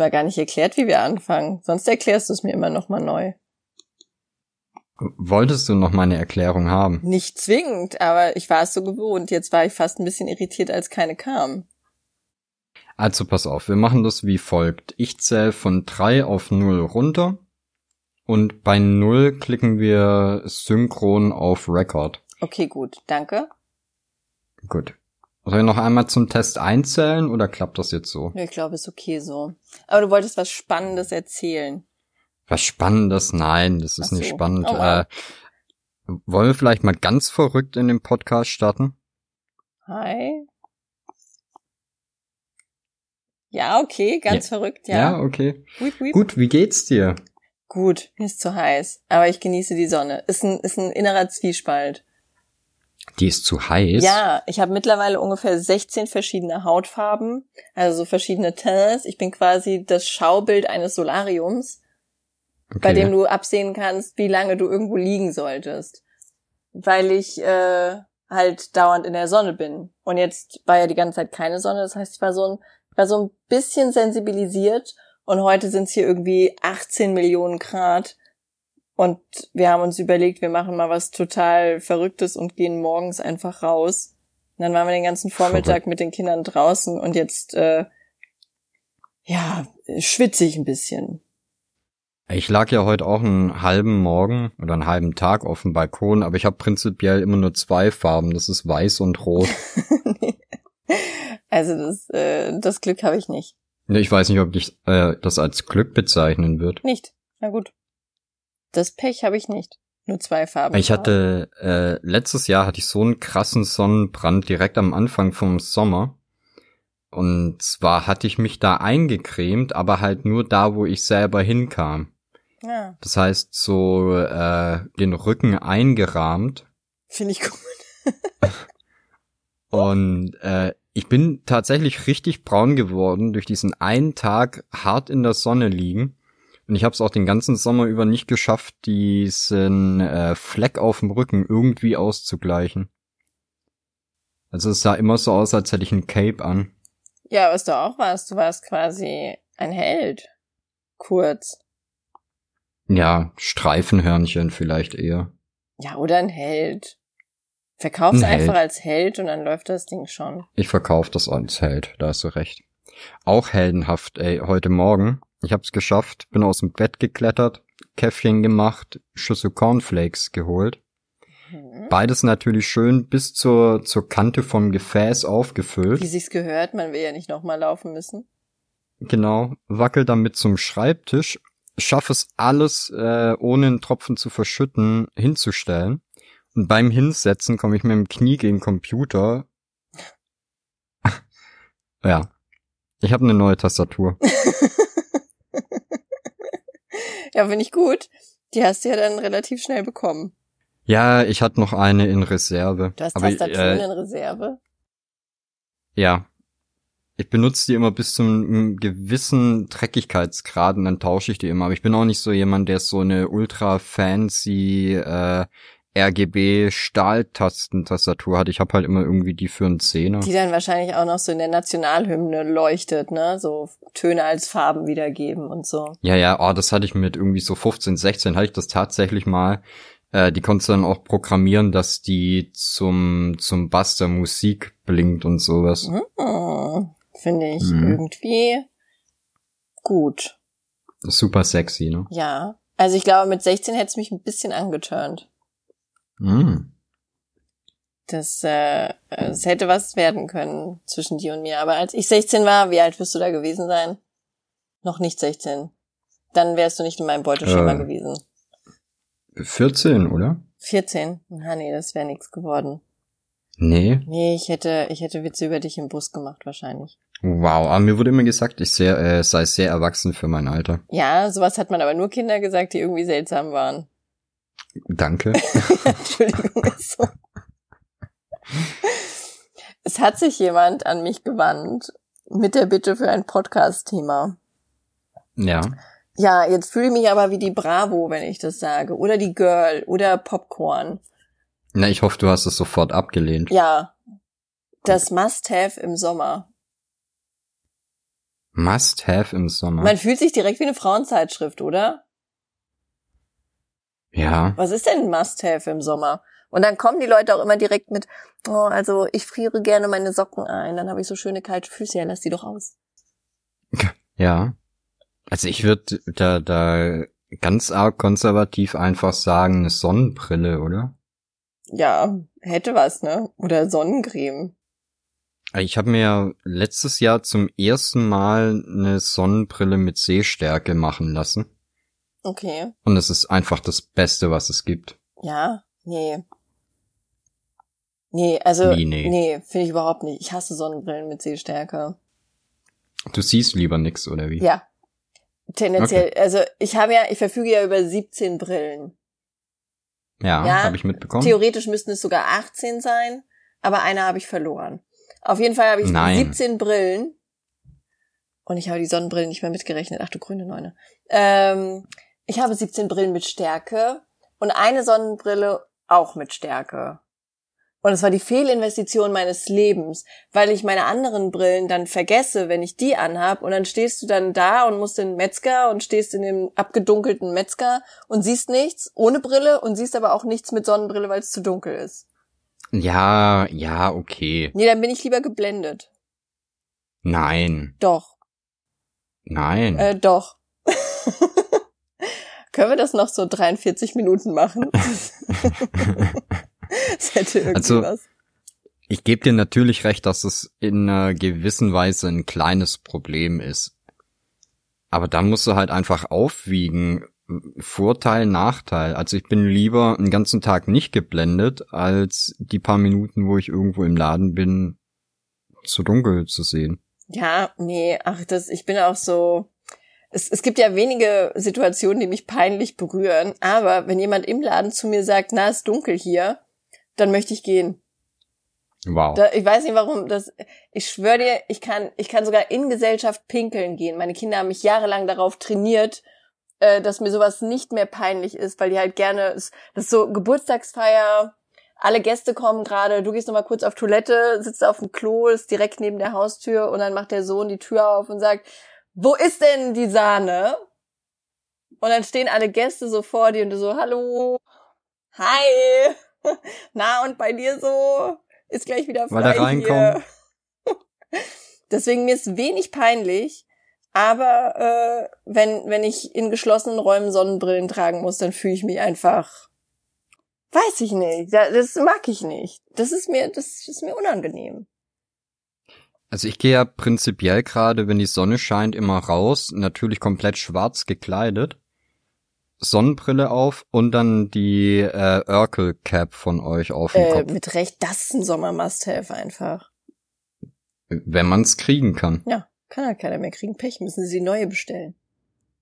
Mal gar nicht erklärt, wie wir anfangen. Sonst erklärst du es mir immer noch mal neu. Wolltest du noch mal eine Erklärung haben? Nicht zwingend, aber ich war es so gewohnt. Jetzt war ich fast ein bisschen irritiert, als keine kam. Also pass auf, wir machen das wie folgt. Ich zähle von drei auf null runter und bei null klicken wir synchron auf Record. Okay, gut. Danke. Gut. Soll ich noch einmal zum Test einzählen oder klappt das jetzt so? Ich glaube, ist okay so. Aber du wolltest was Spannendes erzählen. Was Spannendes? Nein, das ist Ach nicht so. spannend. Oh, äh, wollen wir vielleicht mal ganz verrückt in den Podcast starten? Hi. Ja, okay, ganz verrückt, ja. okay. Huip, huip. Gut, wie geht's dir? Gut, mir ist zu heiß, aber ich genieße die Sonne. Ist ein, ist ein innerer Zwiespalt. Die ist zu heiß. Ja, ich habe mittlerweile ungefähr 16 verschiedene Hautfarben, also so verschiedene Tints. Ich bin quasi das Schaubild eines Solariums, okay. bei dem du absehen kannst, wie lange du irgendwo liegen solltest. Weil ich äh, halt dauernd in der Sonne bin. Und jetzt war ja die ganze Zeit keine Sonne, das heißt, ich war so ein, ich war so ein bisschen sensibilisiert und heute sind es hier irgendwie 18 Millionen Grad. Und wir haben uns überlegt, wir machen mal was total Verrücktes und gehen morgens einfach raus. Und dann waren wir den ganzen Vormittag mit den Kindern draußen und jetzt, äh, ja, schwitze ich ein bisschen. Ich lag ja heute auch einen halben Morgen oder einen halben Tag auf dem Balkon, aber ich habe prinzipiell immer nur zwei Farben. Das ist weiß und rot. also das, äh, das Glück habe ich nicht. Ich weiß nicht, ob ich äh, das als Glück bezeichnen wird. Nicht. Na gut. Das Pech habe ich nicht. Nur zwei Farben. Ich hatte äh, letztes Jahr hatte ich so einen krassen Sonnenbrand direkt am Anfang vom Sommer. Und zwar hatte ich mich da eingecremt, aber halt nur da, wo ich selber hinkam. Ja, Das heißt, so äh, den Rücken eingerahmt. finde ich gut. Und äh, ich bin tatsächlich richtig braun geworden durch diesen einen Tag hart in der Sonne liegen. Und ich habe es auch den ganzen Sommer über nicht geschafft, diesen äh, Fleck auf dem Rücken irgendwie auszugleichen. Also es sah immer so aus, als hätte ich ein Cape an. Ja, was du auch warst, du warst quasi ein Held. Kurz. Ja, Streifenhörnchen vielleicht eher. Ja, oder ein Held. Verkauf's Ein Held. einfach als Held und dann läuft das Ding schon. Ich verkaufe das als Held, da hast du recht. Auch heldenhaft, ey, heute Morgen. Ich hab's geschafft, bin aus dem Bett geklettert, Käffchen gemacht, Schüssel Cornflakes geholt. Mhm. Beides natürlich schön bis zur, zur Kante vom Gefäß Wie aufgefüllt. sich's gehört, man will ja nicht nochmal laufen müssen. Genau, wackel damit zum Schreibtisch, schaff es alles, äh, ohne einen Tropfen zu verschütten, hinzustellen. Und beim Hinsetzen komme ich mit dem Knie gegen den Computer. ja, ich habe eine neue Tastatur. Ja, finde ich gut. Die hast du ja dann relativ schnell bekommen. Ja, ich hatte noch eine in Reserve. Du hast Aber, Tastaturen äh, in Reserve. Ja. Ich benutze die immer bis zu einem gewissen Dreckigkeitsgrad und dann tausche ich die immer. Aber ich bin auch nicht so jemand, der so eine ultra fancy äh, RGB Stahltastentastatur hat. Ich habe halt immer irgendwie die für einen Zehner. Die dann wahrscheinlich auch noch so in der Nationalhymne leuchtet, ne? So Töne als Farben wiedergeben und so. Ja, ja, oh, das hatte ich mit irgendwie so 15, 16 hatte ich das tatsächlich mal. Äh, die konntest du dann auch programmieren, dass die zum zum Bass der Musik blinkt und sowas. Hm, Finde ich Mhm. irgendwie gut. Super sexy, ne? Ja. Also ich glaube, mit 16 hätte es mich ein bisschen angeturnt. Mm. Das, äh, es hätte was werden können zwischen dir und mir. Aber als ich 16 war, wie alt wirst du da gewesen sein? Noch nicht 16. Dann wärst du nicht in meinem Beuteschema Äh. gewesen. 14, oder? 14? Ah, nee, das wäre nichts geworden. Nee. Nee, ich hätte, ich hätte Witze über dich im Bus gemacht, wahrscheinlich. Wow, aber mir wurde immer gesagt, ich sehr, äh, sei sehr erwachsen für mein Alter. Ja, sowas hat man aber nur Kinder gesagt, die irgendwie seltsam waren. Danke. Entschuldigung, so. Es hat sich jemand an mich gewandt mit der Bitte für ein Podcast-Thema. ja. Ja, jetzt fühle ich mich aber wie die Bravo, wenn ich das sage. Oder die Girl oder Popcorn. Na, ich hoffe, du hast es sofort abgelehnt. Ja. Das Must-Have im Sommer. Must have im Sommer. Man fühlt sich direkt wie eine Frauenzeitschrift, oder? Ja. Was ist denn ein Must-Have im Sommer? Und dann kommen die Leute auch immer direkt mit, oh, also ich friere gerne meine Socken ein, dann habe ich so schöne kalte Füße, ja, lass die doch aus. Ja. Also ich würde da, da ganz arg konservativ einfach sagen, eine Sonnenbrille, oder? Ja, hätte was, ne? Oder Sonnencreme. Ich habe mir letztes Jahr zum ersten Mal eine Sonnenbrille mit Sehstärke machen lassen. Okay. Und es ist einfach das Beste, was es gibt. Ja, nee. Nee, also, Wie, nee? nee, finde ich überhaupt nicht. Ich hasse Sonnenbrillen mit Sehstärke. Du siehst lieber nix, oder wie? Ja. Tendenziell, also ich habe ja, ich verfüge ja über 17 Brillen. Ja, Ja, habe ich mitbekommen. Theoretisch müssten es sogar 18 sein, aber eine habe ich verloren. Auf jeden Fall habe ich Nein. 17 Brillen. Und ich habe die Sonnenbrillen nicht mehr mitgerechnet. Ach du grüne Neune. Ähm, ich habe 17 Brillen mit Stärke und eine Sonnenbrille auch mit Stärke. Und es war die Fehlinvestition meines Lebens, weil ich meine anderen Brillen dann vergesse, wenn ich die anhab und dann stehst du dann da und musst in den Metzger und stehst in dem abgedunkelten Metzger und siehst nichts ohne Brille und siehst aber auch nichts mit Sonnenbrille, weil es zu dunkel ist. Ja, ja, okay. Nee, dann bin ich lieber geblendet. Nein, Doch, nein. äh, doch. Können wir das noch so 43 Minuten machen? das hätte irgendwie Also, was. Ich gebe dir natürlich recht, dass es in einer gewissen Weise ein kleines Problem ist. Aber da musst du halt einfach aufwiegen. Vorteil, Nachteil. Also ich bin lieber einen ganzen Tag nicht geblendet, als die paar Minuten, wo ich irgendwo im Laden bin, zu dunkel zu sehen. Ja, nee, ach, das, ich bin auch so. Es, es gibt ja wenige Situationen, die mich peinlich berühren, aber wenn jemand im Laden zu mir sagt, na, ist dunkel hier, dann möchte ich gehen. Wow. Da, ich weiß nicht warum, das, ich schwöre dir, ich kann, ich kann sogar in Gesellschaft pinkeln gehen. Meine Kinder haben mich jahrelang darauf trainiert, äh, dass mir sowas nicht mehr peinlich ist, weil die halt gerne, das ist so Geburtstagsfeier, alle Gäste kommen gerade, du gehst nochmal kurz auf Toilette, sitzt auf dem Klo, ist direkt neben der Haustür und dann macht der Sohn die Tür auf und sagt, wo ist denn die Sahne? Und dann stehen alle Gäste so vor dir und du so, hallo, hi, na und bei dir so? Ist gleich wieder frei Weil da reinkommen. hier. Deswegen mir ist wenig peinlich, aber äh, wenn wenn ich in geschlossenen Räumen Sonnenbrillen tragen muss, dann fühle ich mich einfach, weiß ich nicht, Da- das mag ich nicht. Das ist mir das ist mir unangenehm. Also ich gehe ja prinzipiell gerade, wenn die Sonne scheint, immer raus, natürlich komplett schwarz gekleidet, Sonnenbrille auf und dann die äh, Urkel Cap von euch auf dem Äh, Kopf, mit Recht, das ist ein Sommer-Must-Have einfach. wenn man es kriegen kann. Ja, kann ja keiner mehr kriegen. Pech, müssen sie neue bestellen.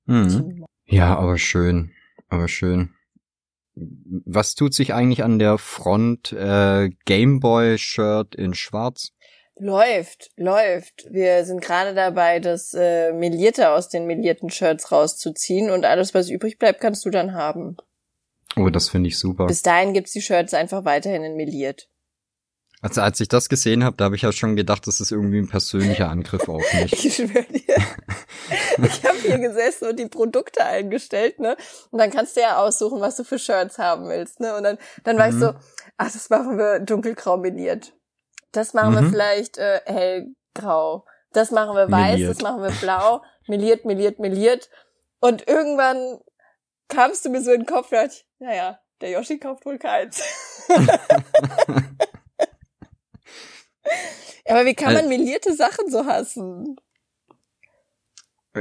Mhm. Ja, aber schön, aber schön. Was tut sich eigentlich an der Front äh, Gameboy-Shirt in Schwarz? Läuft, läuft. Wir sind gerade dabei, das äh, Melierte aus den melierten Shirts rauszuziehen und alles, was übrig bleibt, kannst du dann haben. Oh, das finde ich super. Bis dahin gibt's die Shirts einfach weiterhin in meliert. Also als ich das gesehen habe, da habe ich ja schon gedacht, das ist irgendwie ein persönlicher Angriff auf mich. Ich schwöre dir. Ich habe hier gesessen und die Produkte eingestellt, ne? Und dann kannst du ja aussuchen, was du für Shirts haben willst, ne? Und dann, dann war ich so, ach, das machen wir dunkelgrau meliert. Das machen wir Mhm. vielleicht äh, hellgrau. Das machen wir weiß, Meliert. das machen wir blau. Meliert, meliert, meliert. Und irgendwann kamst du mir so in den Kopf, dachte ich, naja, der Yoshi kauft wohl keins. Aber wie kann man melierte Sachen so hassen?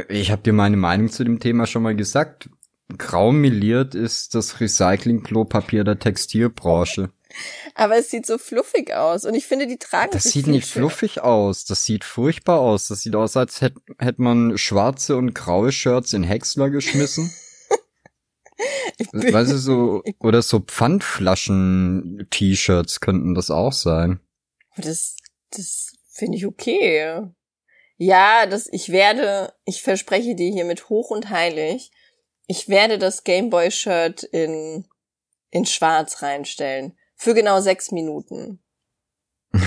Ich habe dir meine Meinung zu dem Thema schon mal gesagt. Grau meliert ist das Recycling-Klopapier der Textilbranche. Aber es sieht so fluffig aus und ich finde, die tragen Das sieht nicht schöner. fluffig aus. Das sieht furchtbar aus. Das sieht aus, als hätte hätt man schwarze und graue Shirts in Häcksler geschmissen. Weißt du, so, oder so Pfandflaschen-T-Shirts könnten das auch sein. Das, das finde ich okay. Ja, das, ich werde, ich verspreche dir hiermit hoch und heilig, ich werde das Gameboy-Shirt in, in schwarz reinstellen. Für genau sechs Minuten.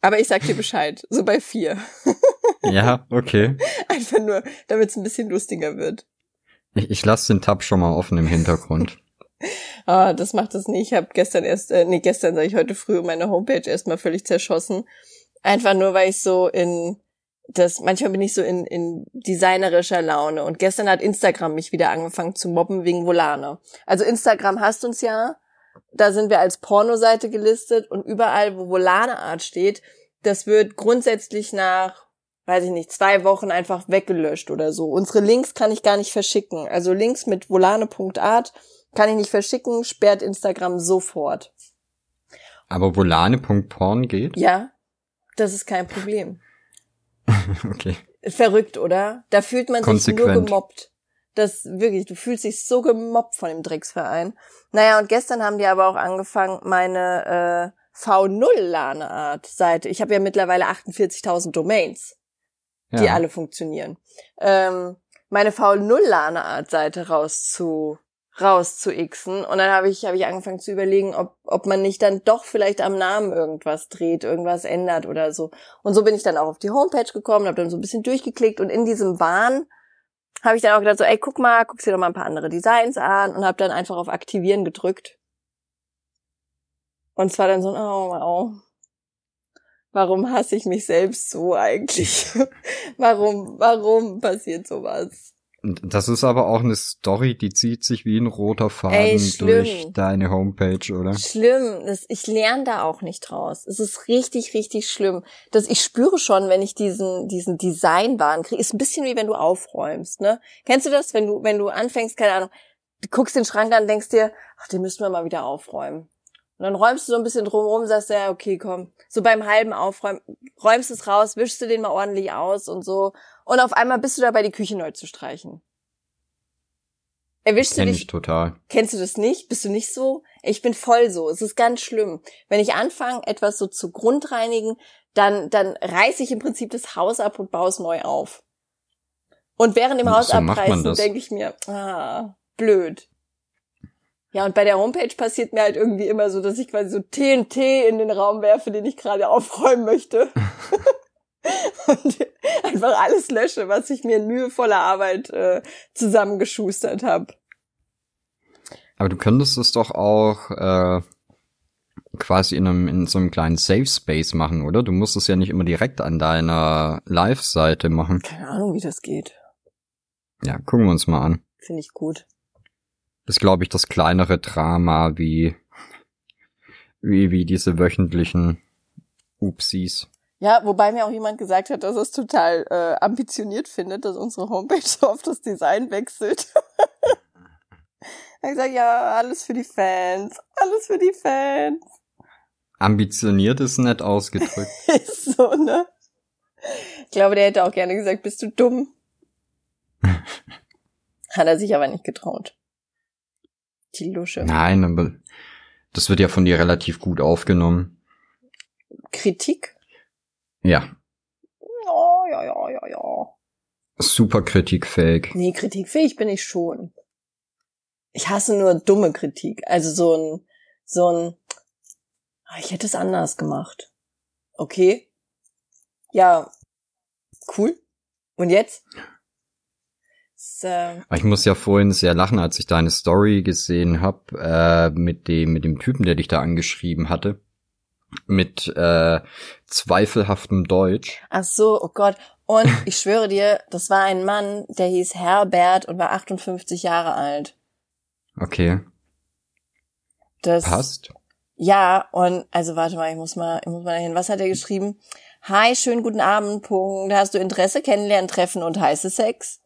Aber ich sag dir Bescheid, so bei vier. Ja, okay. Einfach nur, damit es ein bisschen lustiger wird. Ich, ich lasse den Tab schon mal offen im Hintergrund. Ah, das macht es nicht. Ich habe gestern erst, äh, nee, gestern sage ich heute früh meine Homepage erstmal völlig zerschossen. Einfach nur, weil ich so in das, manchmal bin ich so in, in designerischer Laune. Und gestern hat Instagram mich wieder angefangen zu mobben wegen Volane. Also Instagram hasst uns ja. Da sind wir als Pornoseite gelistet und überall, wo Volane Art steht, das wird grundsätzlich nach, weiß ich nicht, zwei Wochen einfach weggelöscht oder so. Unsere Links kann ich gar nicht verschicken. Also Links mit volane.art kann ich nicht verschicken, sperrt Instagram sofort. Aber volane.porn geht? Ja, das ist kein Problem. okay. Verrückt, oder? Da fühlt man Konsequent. sich nur gemobbt. Das wirklich, du fühlst dich so gemobbt von dem Drecksverein. Naja, und gestern haben die aber auch angefangen, meine äh, V0-Lane-Art-Seite. Ich habe ja mittlerweile 48.000 Domains, die Ja. alle funktionieren. Ähm, meine V0-Lane-Art-Seite rauszu rauszuixen und dann habe ich habe ich angefangen zu überlegen, ob ob man nicht dann doch vielleicht am Namen irgendwas dreht, irgendwas ändert oder so. Und so bin ich dann auch auf die Homepage gekommen, habe dann so ein bisschen durchgeklickt und in diesem Wahn habe ich dann auch gedacht so, ey, guck mal, guck dir doch mal ein paar andere Designs an und habe dann einfach auf aktivieren gedrückt. Und zwar dann so, oh, wow. Warum hasse ich mich selbst so eigentlich? warum, warum passiert sowas? Das ist aber auch eine Story, die zieht sich wie ein roter Faden Ey, durch deine Homepage, oder? Schlimm. Das, ich lerne da auch nicht draus. Es ist richtig, richtig schlimm. Das, ich spüre schon, wenn ich diesen, diesen Designwahn kriege, ist ein bisschen wie wenn du aufräumst, ne? Kennst du das, wenn du, wenn du anfängst, keine Ahnung, du guckst den Schrank an, denkst dir, ach, den müssten wir mal wieder aufräumen. Und dann räumst du so ein bisschen drumherum, sagst ja, okay, komm. So beim halben Aufräumen, räumst es raus, wischst du den mal ordentlich aus und so. Und auf einmal bist du dabei, die Küche neu zu streichen. Erwischst du Kenn dich ich total. Kennst du das nicht? Bist du nicht so? Ich bin voll so. Es ist ganz schlimm. Wenn ich anfange, etwas so zu grundreinigen, dann, dann reiße ich im Prinzip das Haus ab und baue es neu auf. Und während dem So Haus man abreißen denke ich mir, ah, blöd. Ja, und bei der Homepage passiert mir halt irgendwie immer so, dass ich quasi so TNT in den Raum werfe, den ich gerade aufräumen möchte. und einfach alles lösche, was ich mir in mühevoller Arbeit äh, zusammengeschustert habe. Aber du könntest es doch auch äh, quasi in einem in so einem kleinen Safe Space machen, oder? Du musst es ja nicht immer direkt an deiner Live-Seite machen. Keine Ahnung, wie das geht. Ja, gucken wir uns mal an. Finde ich gut. Das ist, glaube ich, das kleinere Drama wie wie wie diese wöchentlichen Upsis. Ja, wobei mir auch jemand gesagt hat, dass er es total äh, ambitioniert findet, dass unsere Homepage so oft das Design wechselt. er hat gesagt, ja, alles für die Fans, alles für die Fans. Ambitioniert ist nett ausgedrückt. Ist so, ne? Ich glaube, der hätte auch gerne gesagt, bist du dumm? Hat er sich aber nicht getraut. Die Lusche. Nein, aber das wird ja von dir relativ gut aufgenommen. Kritik? Ja, Ja, ja, ja, ja, ja. super kritikfähig. Nee, kritikfähig bin ich schon. Ich hasse nur dumme Kritik. Also so ein, so ein, ah, ich hätte es anders gemacht. Okay. Ja, cool. Und jetzt? Aber Ich muss ja vorhin sehr lachen, als ich deine Story gesehen habe äh, mit dem mit dem Typen, der dich da angeschrieben hatte, mit äh, zweifelhaftem Deutsch. ach so, oh Gott. Und ich schwöre dir, das war ein Mann, der hieß Herbert und war 58 Jahre alt. Okay, Das, passt. Ja, und also warte mal, ich muss mal, ich muss mal dahin. Was hat er geschrieben? Hi, schönen guten Abend, Punkt. Hast du Interesse, kennenlernen, treffen und heiße Sex?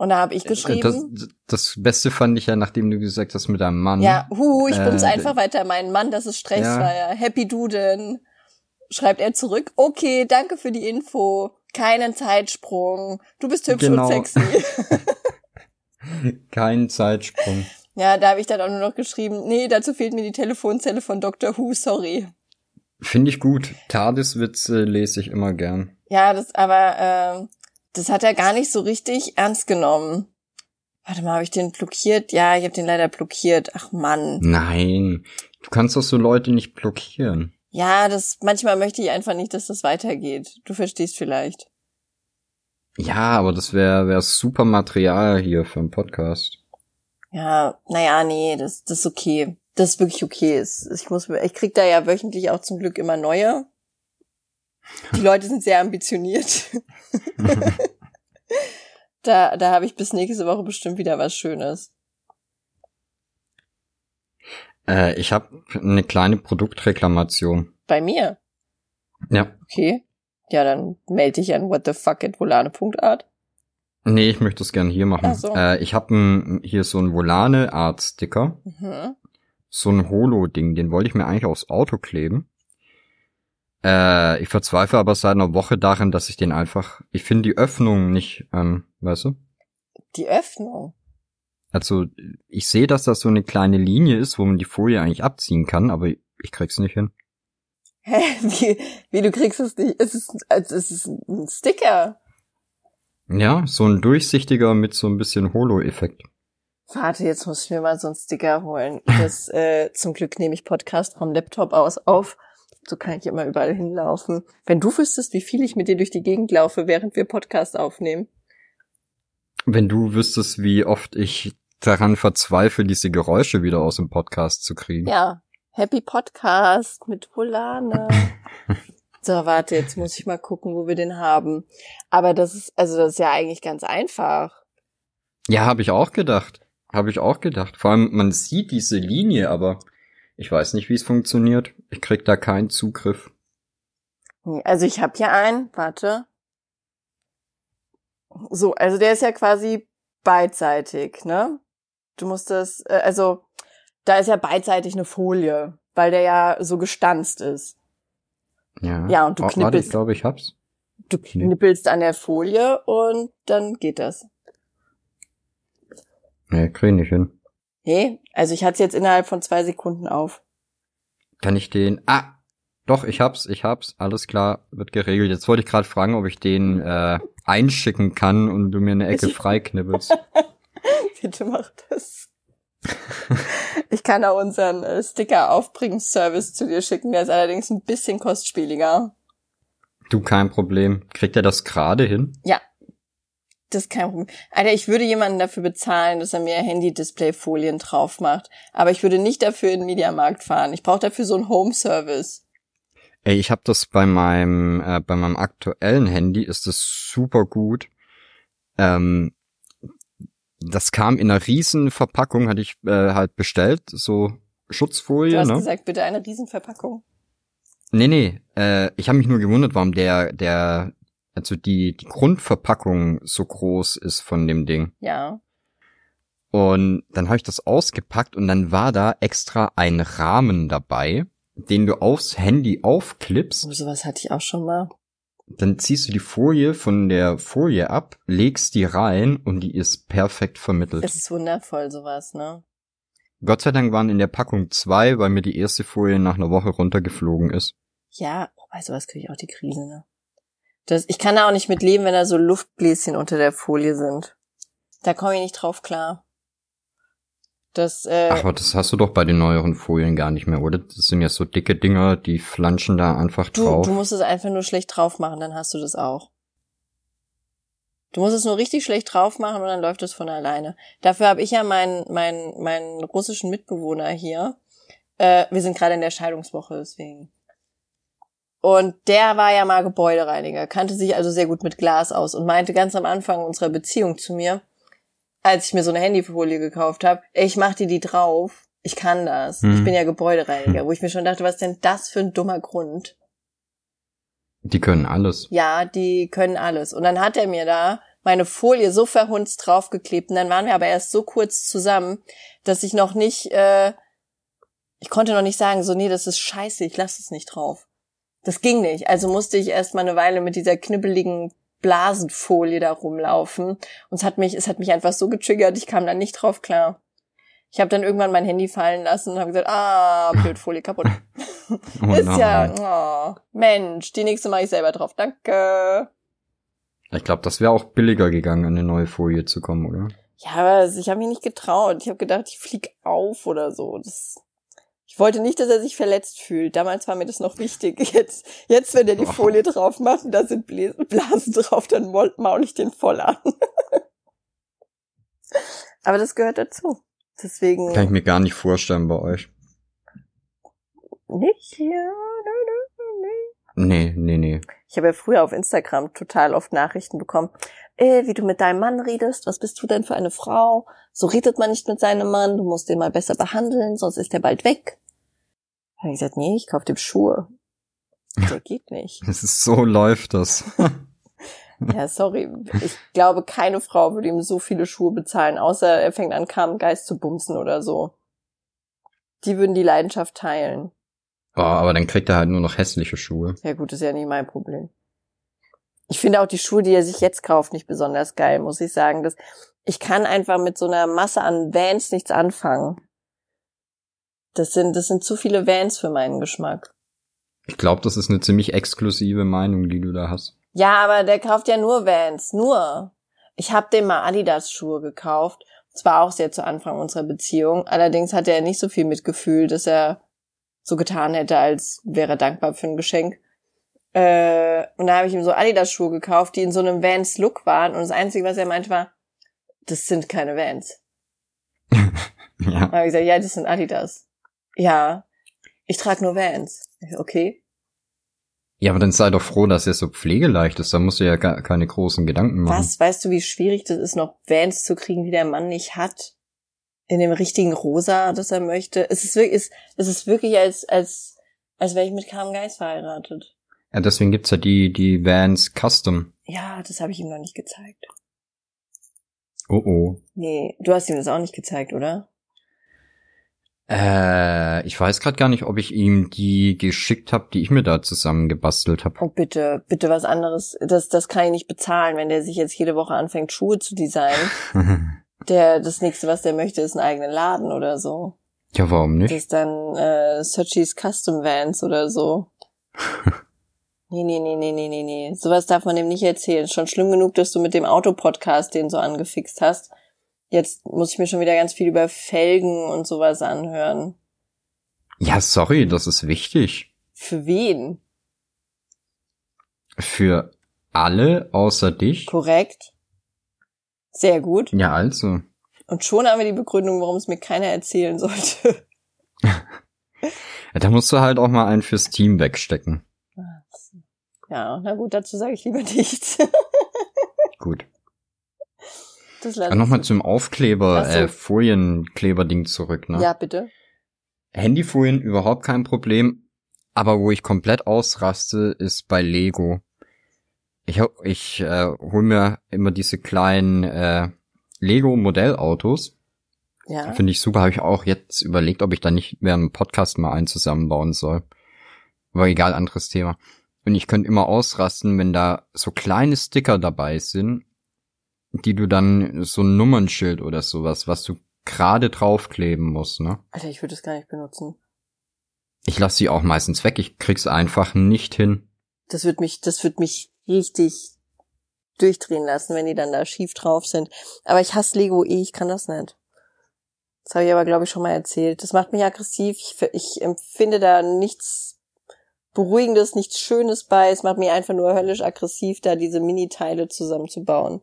Und da habe ich geschrieben, Das, das Beste fand ich ja, nachdem du gesagt hast mit deinem Mann. ja, hu, ich Äh, einfach weiter, mein Mann, das ist Stressfreier. Happy Duden. Schreibt er zurück, okay, danke für die Info. Keinen Zeitsprung. Du bist hübsch Genau. und sexy. Kein Zeitsprung. ja, da habe ich dann auch nur noch geschrieben, nee, dazu fehlt mir die Telefonzelle von Dr. Who, sorry. Finde ich gut. Tardiswitze lese ich immer gern. Ja, das aber äh, das hat er gar nicht so richtig ernst genommen. Warte mal, habe ich den blockiert? Ja, ich habe den leider blockiert. Ach Mann. Nein, du kannst doch so Leute nicht blockieren. Ja, das manchmal möchte ich einfach nicht, dass das weitergeht. Du verstehst vielleicht. Ja, aber das wäre wär super Material hier für einen Podcast. Ja, naja, nee, das, das ist okay. Das ist wirklich okay. Ich muss, ich krieg da ja wöchentlich auch zum Glück immer neue. Die Leute sind sehr ambitioniert. da, da habe ich bis nächste Woche bestimmt wieder was Schönes. Äh, ich habe eine kleine Produktreklamation. Bei mir? Ja. Okay. Ja, dann melde dich an whatthefuck@volane.art. Nee, ich möchte es gern hier machen. so. Äh, ich habe hier so ein Volane Art Sticker. Mhm. So ein Holo-Ding, den wollte ich mir eigentlich aufs Auto kleben. Äh, ich verzweifle aber seit einer Woche darin, dass ich den einfach, ich finde die Öffnung nicht, ähm, weißt du? Die Öffnung? Also, ich sehe, dass das so eine kleine Linie ist, wo man die Folie eigentlich abziehen kann, aber ich krieg's nicht hin. Hä? Wie, wie du kriegst es nicht? Es ist, es ist ein Sticker. Ja, so ein durchsichtiger mit so ein bisschen Holo-Effekt. Warte, jetzt muss ich mir mal so einen Sticker holen. Das, äh, zum Glück nehme ich Podcast vom Laptop aus auf. So kann ich immer überall hinlaufen. Wenn du wüsstest, wie viel ich mit dir durch die Gegend laufe, während wir Podcast aufnehmen. Wenn du wüsstest, wie oft ich daran verzweifle, diese Geräusche wieder aus dem Podcast zu kriegen. Ja, Happy Podcast mit Volane. so, warte, jetzt muss ich mal gucken, wo wir den haben. Aber das ist, also das ist ja eigentlich ganz einfach. Ja, habe ich auch gedacht. Habe ich auch gedacht. Vor allem, man sieht diese Linie, aber ich weiß nicht, wie es funktioniert. Ich krieg da keinen Zugriff. Also ich habe hier einen, warte. So, also der ist ja quasi beidseitig, ne? Du musst das, äh, also da ist ja beidseitig eine Folie, weil der ja so gestanzt ist. Ja. Ja, und du oh, knippelst. Warte, ich glaube, ich hab's. Du knippelst an der Folie und dann geht das. Nee, krieg ich nicht hin. Nee, also ich hatte es jetzt innerhalb von zwei Sekunden auf. Kann ich den. Ah! Doch, ich hab's, ich hab's. Alles klar, wird geregelt. Jetzt wollte ich gerade fragen, ob ich den äh, einschicken kann und du mir eine Ecke freiknibbelst. Bitte mach das. ich kann auch unseren äh, Sticker-Aufbringservice zu dir schicken, der ist allerdings ein bisschen kostspieliger. Du, kein Problem. Kriegt er das gerade hin? Ja. Das ist kein Problem. Alter, ich würde jemanden dafür bezahlen, dass er mir Handy-Display-Folien drauf macht. Aber ich würde nicht dafür in den Mediamarkt fahren. Ich brauche dafür so einen Home-Service. Ey, ich habe das bei meinem äh, bei meinem aktuellen Handy ist das super gut. Ähm, das kam in einer riesen Verpackung, hatte ich äh, halt bestellt, so Schutzfolie. Du hast ne? gesagt, bitte eine Riesenverpackung. Nee, nee, äh, ich habe mich nur gewundert, warum der, der, also die, die Grundverpackung so groß ist von dem Ding. Ja. Und dann habe ich das ausgepackt und dann war da extra ein Rahmen dabei, den du aufs Handy aufklippst. Oh, sowas hatte ich auch schon mal. Dann ziehst du die Folie von der Folie ab, legst die rein und die ist perfekt vermittelt. Es ist wundervoll, sowas, ne? Gott sei Dank waren in der Packung zwei, weil mir die erste Folie nach einer Woche runtergeflogen ist. Ja, oh, bei sowas kriege ich auch die Krise, ne? Das, ich kann da auch nicht mit leben, wenn da so Luftbläschen unter der Folie sind. Da komme ich nicht drauf klar. Das, äh, Ach, aber das hast du doch bei den neueren Folien gar nicht mehr, oder? Das sind ja so dicke Dinger, die flanschen da einfach du, drauf. du musst es einfach nur schlecht drauf machen, dann hast du das auch. Du musst es nur richtig schlecht drauf machen und dann läuft es von alleine. Dafür habe ich ja meinen, meinen, meinen russischen Mitbewohner hier. Äh, wir sind gerade in der Scheidungswoche, deswegen. Und der war ja mal Gebäudereiniger, kannte sich also sehr gut mit Glas aus und meinte ganz am Anfang unserer Beziehung zu mir, als ich mir so eine Handyfolie gekauft habe, ich mach dir die drauf, ich kann das, Hm. ich bin ja Gebäudereiniger, wo ich mir schon dachte, was ist denn das für ein dummer Grund? Die können alles. Ja, die können alles. Und dann hat er mir da meine Folie so verhunzt draufgeklebt und dann waren wir aber erst so kurz zusammen, dass ich noch nicht, äh, ich konnte noch nicht sagen, so, nee, das ist scheiße, ich lasse es nicht drauf. Das ging nicht. Also musste ich erst mal eine Weile mit dieser knibbeligen Blasenfolie da rumlaufen. Und es hat mich, es hat mich einfach so getriggert, ich kam da nicht drauf klar. Ich habe dann irgendwann mein Handy fallen lassen und habe gesagt, ah, blöd, Folie kaputt. Oh ist ja, oh, Mensch, die nächste mache ich selber drauf. Danke. Ich glaube, das wäre auch billiger gegangen, an eine neue Folie zu kommen, oder? Ja, aber ich habe mich nicht getraut. Ich habe gedacht, ich flieg auf oder so. Das Ich wollte nicht, dass er sich verletzt fühlt. Damals war mir das noch wichtig. Jetzt, jetzt wenn er die Folie drauf macht und da sind Blasen drauf, dann maul ich den voll an. Aber das gehört dazu. Deswegen. Kann ich mir gar nicht vorstellen bei euch. Nicht? Ja, Nee, nee, nee. Ich habe ja früher auf Instagram total oft Nachrichten bekommen, äh, wie du mit deinem Mann redest, was bist du denn für eine Frau? So redet man nicht mit seinem Mann, du musst den mal besser behandeln, sonst ist er bald weg. Da habe ich gesagt, nee, ich kauf dem Schuhe. Der geht nicht. So läuft das. ja, sorry. Ich glaube, keine Frau würde ihm so viele Schuhe bezahlen, außer er fängt an, Geist zu bumsen oder so. Die würden die Leidenschaft teilen. Oh, aber dann kriegt er halt nur noch hässliche Schuhe. Ja gut, ist ja nicht mein Problem. Ich finde auch die Schuhe, die er sich jetzt kauft, nicht besonders geil, muss ich sagen. Das, ich kann einfach mit so einer Masse an Vans nichts anfangen. Das sind, das sind zu viele Vans für meinen Geschmack. Ich glaube, das ist eine ziemlich exklusive Meinung, die du da hast. Ja, aber der kauft ja nur Vans, nur. Ich habe dem mal Adidas Schuhe gekauft. Zwar auch sehr zu Anfang unserer Beziehung. Allerdings hatte er nicht so viel Mitgefühl, dass er so getan hätte, als wäre er dankbar für ein Geschenk. Äh, und da habe ich ihm so Adidas-Schuhe gekauft, die in so einem Vans-Look waren. Und das Einzige, was er meinte, war, das sind keine Vans. ja. Da habe ich gesagt, ja, das sind Adidas. Ja, ich trage nur Vans. Okay. Ja, aber dann sei doch froh, dass er so pflegeleicht ist. Da musst du ja gar keine großen Gedanken machen. Was? Weißt du, wie schwierig das ist, noch Vans zu kriegen, die der Mann nicht hat? In dem richtigen Rosa, das er möchte. Es ist wirklich, es, es ist wirklich als, als, als wäre ich mit Carmen Geist verheiratet. Ja, deswegen gibt's ja die, die Vans Custom. Ja, das habe ich ihm noch nicht gezeigt. Oh oh. Nee, du hast ihm das auch nicht gezeigt, oder? Äh, ich weiß gerade gar nicht, ob ich ihm die geschickt habe, die ich mir da zusammen gebastelt habe. Oh bitte, bitte was anderes. Das, das kann ich nicht bezahlen, wenn der sich jetzt jede Woche anfängt, Schuhe zu designen. der das nächste, was der möchte, ist einen eigenen Laden oder so. Ja, warum nicht? Das ist dann äh, Sochi's Custom Vans oder so. nee, nee, nee, nee, nee, nee, nee. Sowas darf man dem nicht erzählen. Schon schlimm genug, dass du mit dem Autopodcast den so angefixt hast. Jetzt muss ich mir schon wieder ganz viel über Felgen und sowas anhören. Ja, sorry, das ist wichtig. Für wen? Für alle außer dich. Korrekt. Sehr gut. Ja, also. Und schon haben wir die Begründung, warum es mir keiner erzählen sollte. ja, da musst du halt auch mal einen fürs Team wegstecken. Ja, na gut, dazu sage ich lieber nichts. gut. Das Nochmal zum Aufkleber, so. äh, Folienkleber-Ding zurück, ne? Ja, bitte. Handyfolien überhaupt kein Problem, aber wo ich komplett ausraste, ist bei Lego. Ich, ich äh, hole mir immer diese kleinen äh, Lego-Modellautos. Ja. Finde ich super. Habe ich auch jetzt überlegt, ob ich da nicht während dem Podcast mal einen zusammenbauen soll. Aber egal, anderes Thema. Und ich könnte immer ausrasten, wenn da so kleine Sticker dabei sind, die du dann so ein Nummernschild oder sowas, was du gerade draufkleben musst, ne? Alter, ich würde es gar nicht benutzen. Ich lasse sie auch meistens weg. Ich krieg's einfach nicht hin. Das wird mich, das wird mich richtig durchdrehen lassen, wenn die dann da schief drauf sind. Aber ich hasse Lego eh, ich kann das nicht. Das habe ich aber, glaube ich, schon mal erzählt. Das macht mich aggressiv. Ich, ich empfinde da nichts Beruhigendes, nichts Schönes bei. Es macht mich einfach nur höllisch aggressiv, da diese Mini-Teile zusammenzubauen.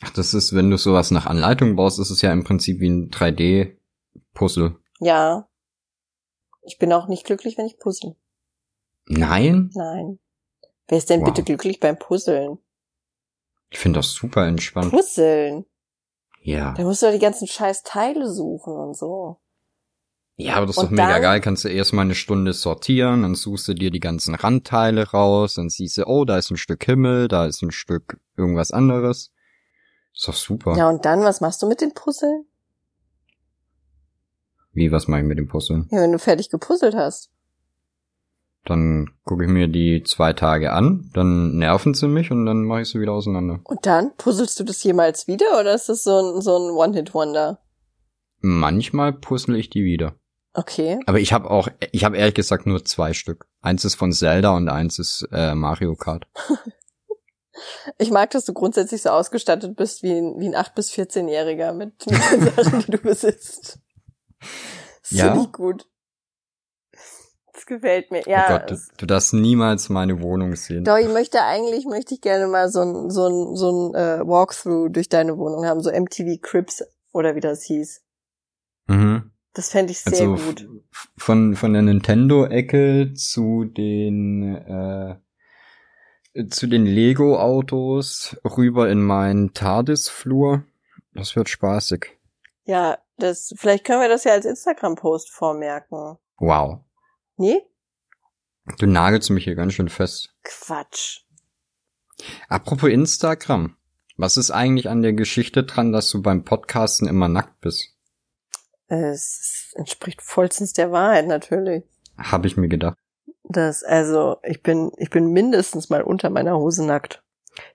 Ach, das ist, wenn du sowas nach Anleitung baust, ist es ja im Prinzip wie ein 3D-Puzzle. Ja. Ich bin auch nicht glücklich, wenn ich puzzle. Nein? Nein. Wer ist denn wow. bitte glücklich beim Puzzeln? Ich finde das super entspannt. Puzzeln? Ja. Da musst du doch die ganzen scheiß Teile suchen und so. Ja, aber das ist und doch mega dann, geil. Kannst du erstmal eine Stunde sortieren, dann suchst du dir die ganzen Randteile raus, dann siehst du, oh, da ist ein Stück Himmel, da ist ein Stück irgendwas anderes. Ist doch super. Ja, und dann, was machst du mit den Puzzeln? Wie, was mach ich mit den Puzzeln? Ja, wenn du fertig gepuzzelt hast. Dann gucke ich mir die zwei Tage an, dann nerven sie mich und dann mache ich sie wieder auseinander. Und dann puzzelst du das jemals wieder oder ist das so ein, so ein One-Hit-Wonder? Manchmal puzzle ich die wieder. Okay. Aber ich habe auch, ich habe ehrlich gesagt nur zwei Stück. Eins ist von Zelda und eins ist äh, Mario Kart. ich mag, dass du grundsätzlich so ausgestattet bist wie ein, wie ein 8- bis 14-Jähriger mit, mit den Sachen, die du besitzt. Das ja. finde ich gut. Das gefällt mir. Ja. oh Gott, du, du darfst niemals meine Wohnung sehen. Doch, ich möchte eigentlich, möchte ich gerne mal so ein, so ein, so ein äh, Walkthrough durch deine Wohnung haben, so MTV Crips oder wie das hieß. Mhm. Das fände ich sehr Also gut. von, von der Nintendo-Ecke zu den, äh, zu den Lego-Autos rüber in meinen TARDIS-Flur. Das wird spaßig. Ja, das, vielleicht können wir das ja als Instagram-Post vormerken. Wow. Nee? Du nagelst mich hier ganz schön fest. Quatsch. Apropos Instagram. Was ist eigentlich an der Geschichte dran, dass du beim Podcasten immer nackt bist? Es entspricht vollstens der Wahrheit, natürlich. Habe ich mir gedacht. Das, also, ich bin, ich bin mindestens mal unter meiner Hose nackt.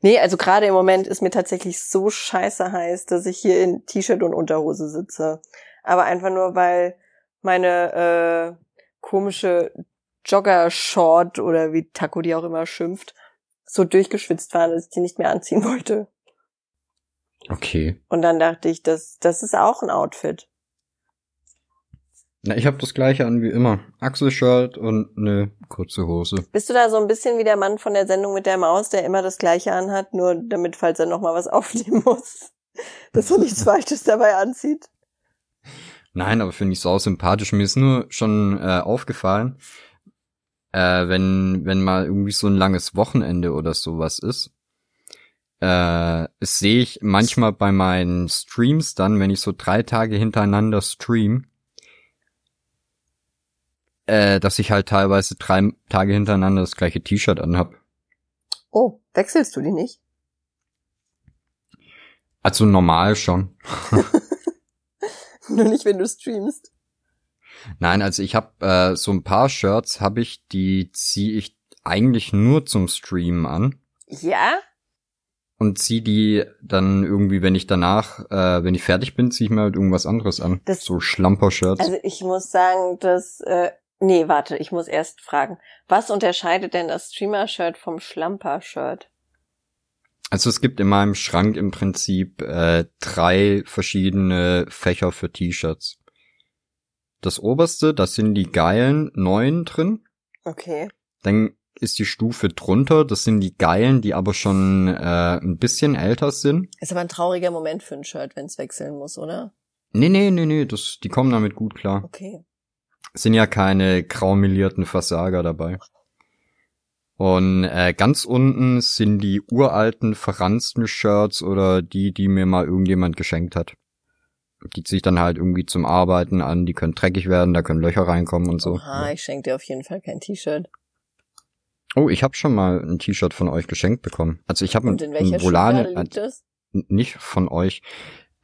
Nee, also gerade im Moment ist mir tatsächlich so scheiße heiß, dass ich hier in T-Shirt und Unterhose sitze. Aber einfach nur, weil meine äh, komische Jogger-Short oder wie Taco die auch immer schimpft, so durchgeschwitzt war, dass ich die nicht mehr anziehen wollte. Okay. Und dann dachte ich, das, das ist auch ein Outfit. Na, ich habe das gleiche an wie immer. Achselshirt und eine kurze Hose. Bist du da so ein bisschen wie der Mann von der Sendung mit der Maus, der immer das Gleiche anhat, nur damit, falls er nochmal was aufnehmen muss, dass er nichts Falsches dabei anzieht? Nein, aber finde ich sau sympathisch. Mir ist nur schon äh, aufgefallen, äh, wenn, wenn mal irgendwie so ein langes Wochenende oder sowas ist, äh, sehe ich manchmal bei meinen Streams dann, wenn ich so drei Tage hintereinander stream, äh, dass ich halt teilweise drei Tage hintereinander das gleiche T-Shirt anhab. Oh, wechselst du die nicht? Also normal schon. Nur nicht, wenn du streamst. Nein, also ich habe äh, so ein paar Shirts, habe ich, die ziehe ich eigentlich nur zum Streamen an Ja? und zieh die dann irgendwie, wenn ich danach, äh, wenn ich fertig bin, ziehe ich mir halt irgendwas anderes an. Das- so Schlamper-Shirts. Also ich muss sagen, dass, äh, nee, warte, ich muss erst fragen. Was unterscheidet denn das Streamer-Shirt vom Schlamper-Shirt? Also es gibt in meinem Schrank im Prinzip äh, drei verschiedene Fächer für T-Shirts. Das oberste, das sind die geilen neuen drin. Okay. Dann ist die Stufe drunter, das sind die geilen, die aber schon äh, ein bisschen älter sind. Ist aber ein trauriger Moment für ein Shirt, wenn es wechseln muss, oder? Nee, nee, nee, nee, das, die kommen damit gut klar. Okay. sind ja keine graumelierten Versager dabei. Und äh, ganz unten sind die uralten, verranzten Shirts oder die, die mir mal irgendjemand geschenkt hat. Die ziehe ich dann halt irgendwie zum Arbeiten an, die können dreckig werden, da können Löcher reinkommen und so. Oha, ich schenke dir auf jeden Fall kein T-Shirt. Oh, ich habe schon mal ein T-Shirt von euch geschenkt bekommen. Also ich habe ein, Und in welcher ein Volane? N- nicht von euch.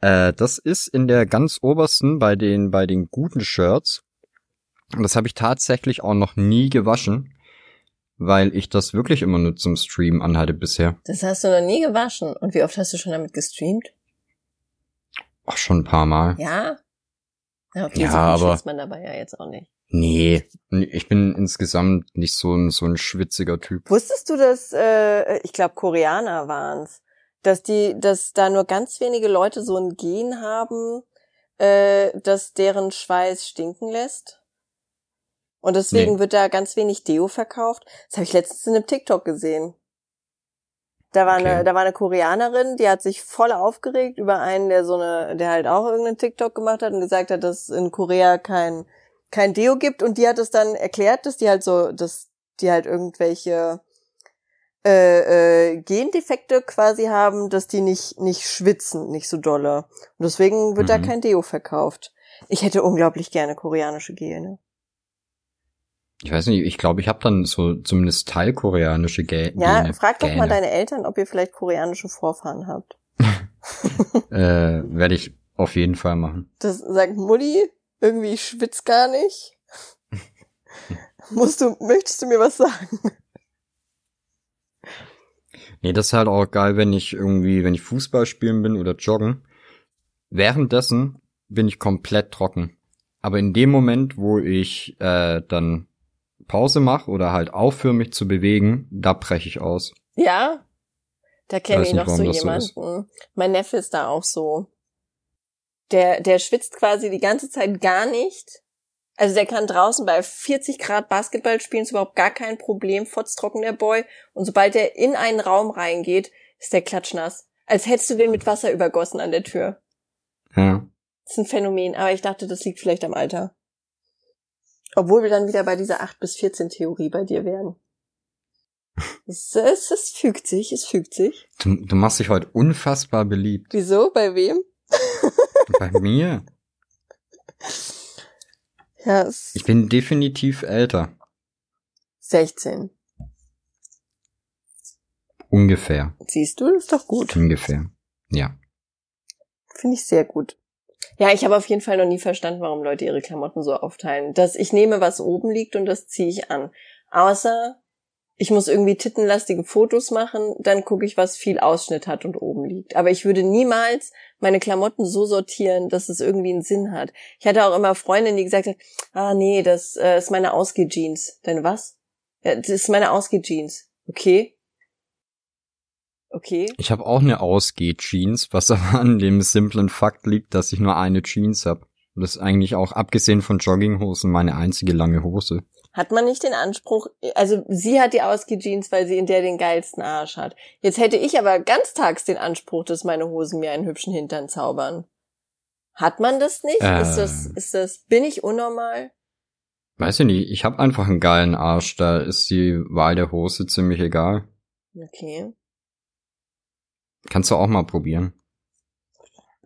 Äh, das ist in der ganz obersten bei den bei den guten Shirts. Das habe ich tatsächlich auch noch nie gewaschen, weil ich das wirklich immer nur zum Stream anhatte bisher. Das hast du noch nie gewaschen. Und wie oft hast du schon damit gestreamt? Ach, schon ein paar Mal. Ja? Ja, okay, Ja, so aber- man dabei ja jetzt auch nicht. Nee, ich bin insgesamt nicht so ein so ein schwitziger Typ. Wusstest du, dass, äh, ich glaube, Koreaner waren's, dass die, dass da nur ganz wenige Leute so ein Gen haben, äh, dass deren Schweiß stinken lässt? Und deswegen Nee. wird da ganz wenig Deo verkauft. Das habe ich letztens in einem TikTok gesehen. Da war eine, Okay. da war eine Koreanerin, die hat sich voll aufgeregt über einen, der so eine, der halt auch irgendeinen TikTok gemacht hat und gesagt hat, dass in Korea kein kein Deo gibt und die hat es dann erklärt, dass die halt so, dass die halt irgendwelche äh, äh, Gendefekte quasi haben, dass die nicht nicht schwitzen, nicht so dolle. Und deswegen wird da Mhm. kein Deo verkauft. Ich hätte unglaublich gerne koreanische Gene. Ich weiß nicht, ich glaube, ich habe dann so zumindest teilkoreanische Gä Ja, Gene. frag doch mal deine Eltern, ob ihr vielleicht koreanische Vorfahren habt. Äh, Werde ich auf jeden Fall machen. Das sagt Mutti, irgendwie ich schwitz gar nicht. Musst du, möchtest du mir was sagen? Nee, das ist halt auch geil, wenn ich irgendwie, wenn ich Fußball spielen bin oder joggen. Währenddessen bin ich komplett trocken. Aber in dem Moment, wo ich äh, dann Pause mache oder halt aufhöre, mich zu bewegen, da breche ich aus. Ja? Da kenne ich nicht, noch so das so jemanden. mein Neffe ist da auch so. Der, der schwitzt quasi die ganze Zeit gar nicht. Also der kann draußen bei 40 Grad Basketball spielen, ist überhaupt gar kein Problem, fotztrocken der Boy. Und sobald er in einen Raum reingeht, ist der klatschnass. Als hättest du den mit Wasser übergossen an der Tür. Ja. Das ist ein Phänomen, aber ich dachte, das liegt vielleicht am Alter. Obwohl wir dann wieder bei dieser 8 bis 14 Theorie bei dir wären. Es, es, es fügt sich, es fügt sich. Du, du machst dich heute unfassbar beliebt. Wieso? Bei wem? Bei mir. Ja, es Ich bin definitiv älter. 16. Ungefähr. Siehst du, das ist doch gut. Ungefähr. Ja. Finde ich sehr gut. Ja, ich habe auf jeden Fall noch nie verstanden, warum Leute ihre Klamotten so aufteilen. Dass ich nehme, was oben liegt und das ziehe ich an. Außer ich muss irgendwie tittenlastige Fotos machen, dann gucke ich, was viel Ausschnitt hat und oben liegt. Aber ich würde niemals meine Klamotten so sortieren, dass es irgendwie einen Sinn hat. Ich hatte auch immer Freundinnen, die gesagt haben, ah nee, das äh, ist meine Ausgeh-Jeans. Deine was? Ja, das ist meine Ausgeh-Jeans. Okay. Okay. Ich habe auch eine Ausgeh-Jeans, was aber an dem simplen Fakt liegt, dass ich nur eine Jeans habe. Das ist eigentlich auch, abgesehen von Jogginghosen, meine einzige lange Hose. Hat man nicht den Anspruch, also sie hat die Ausgeh-Jeans, weil sie in der den geilsten Arsch hat. Jetzt hätte ich aber ganztags den Anspruch, dass meine Hosen mir einen hübschen Hintern zaubern. Hat man das nicht? Äh. Ist das, ist das, bin ich unnormal? Weiß ich nicht, ich habe einfach einen geilen Arsch, da ist die Wahl der Hose ziemlich egal. Okay. Kannst du auch mal probieren.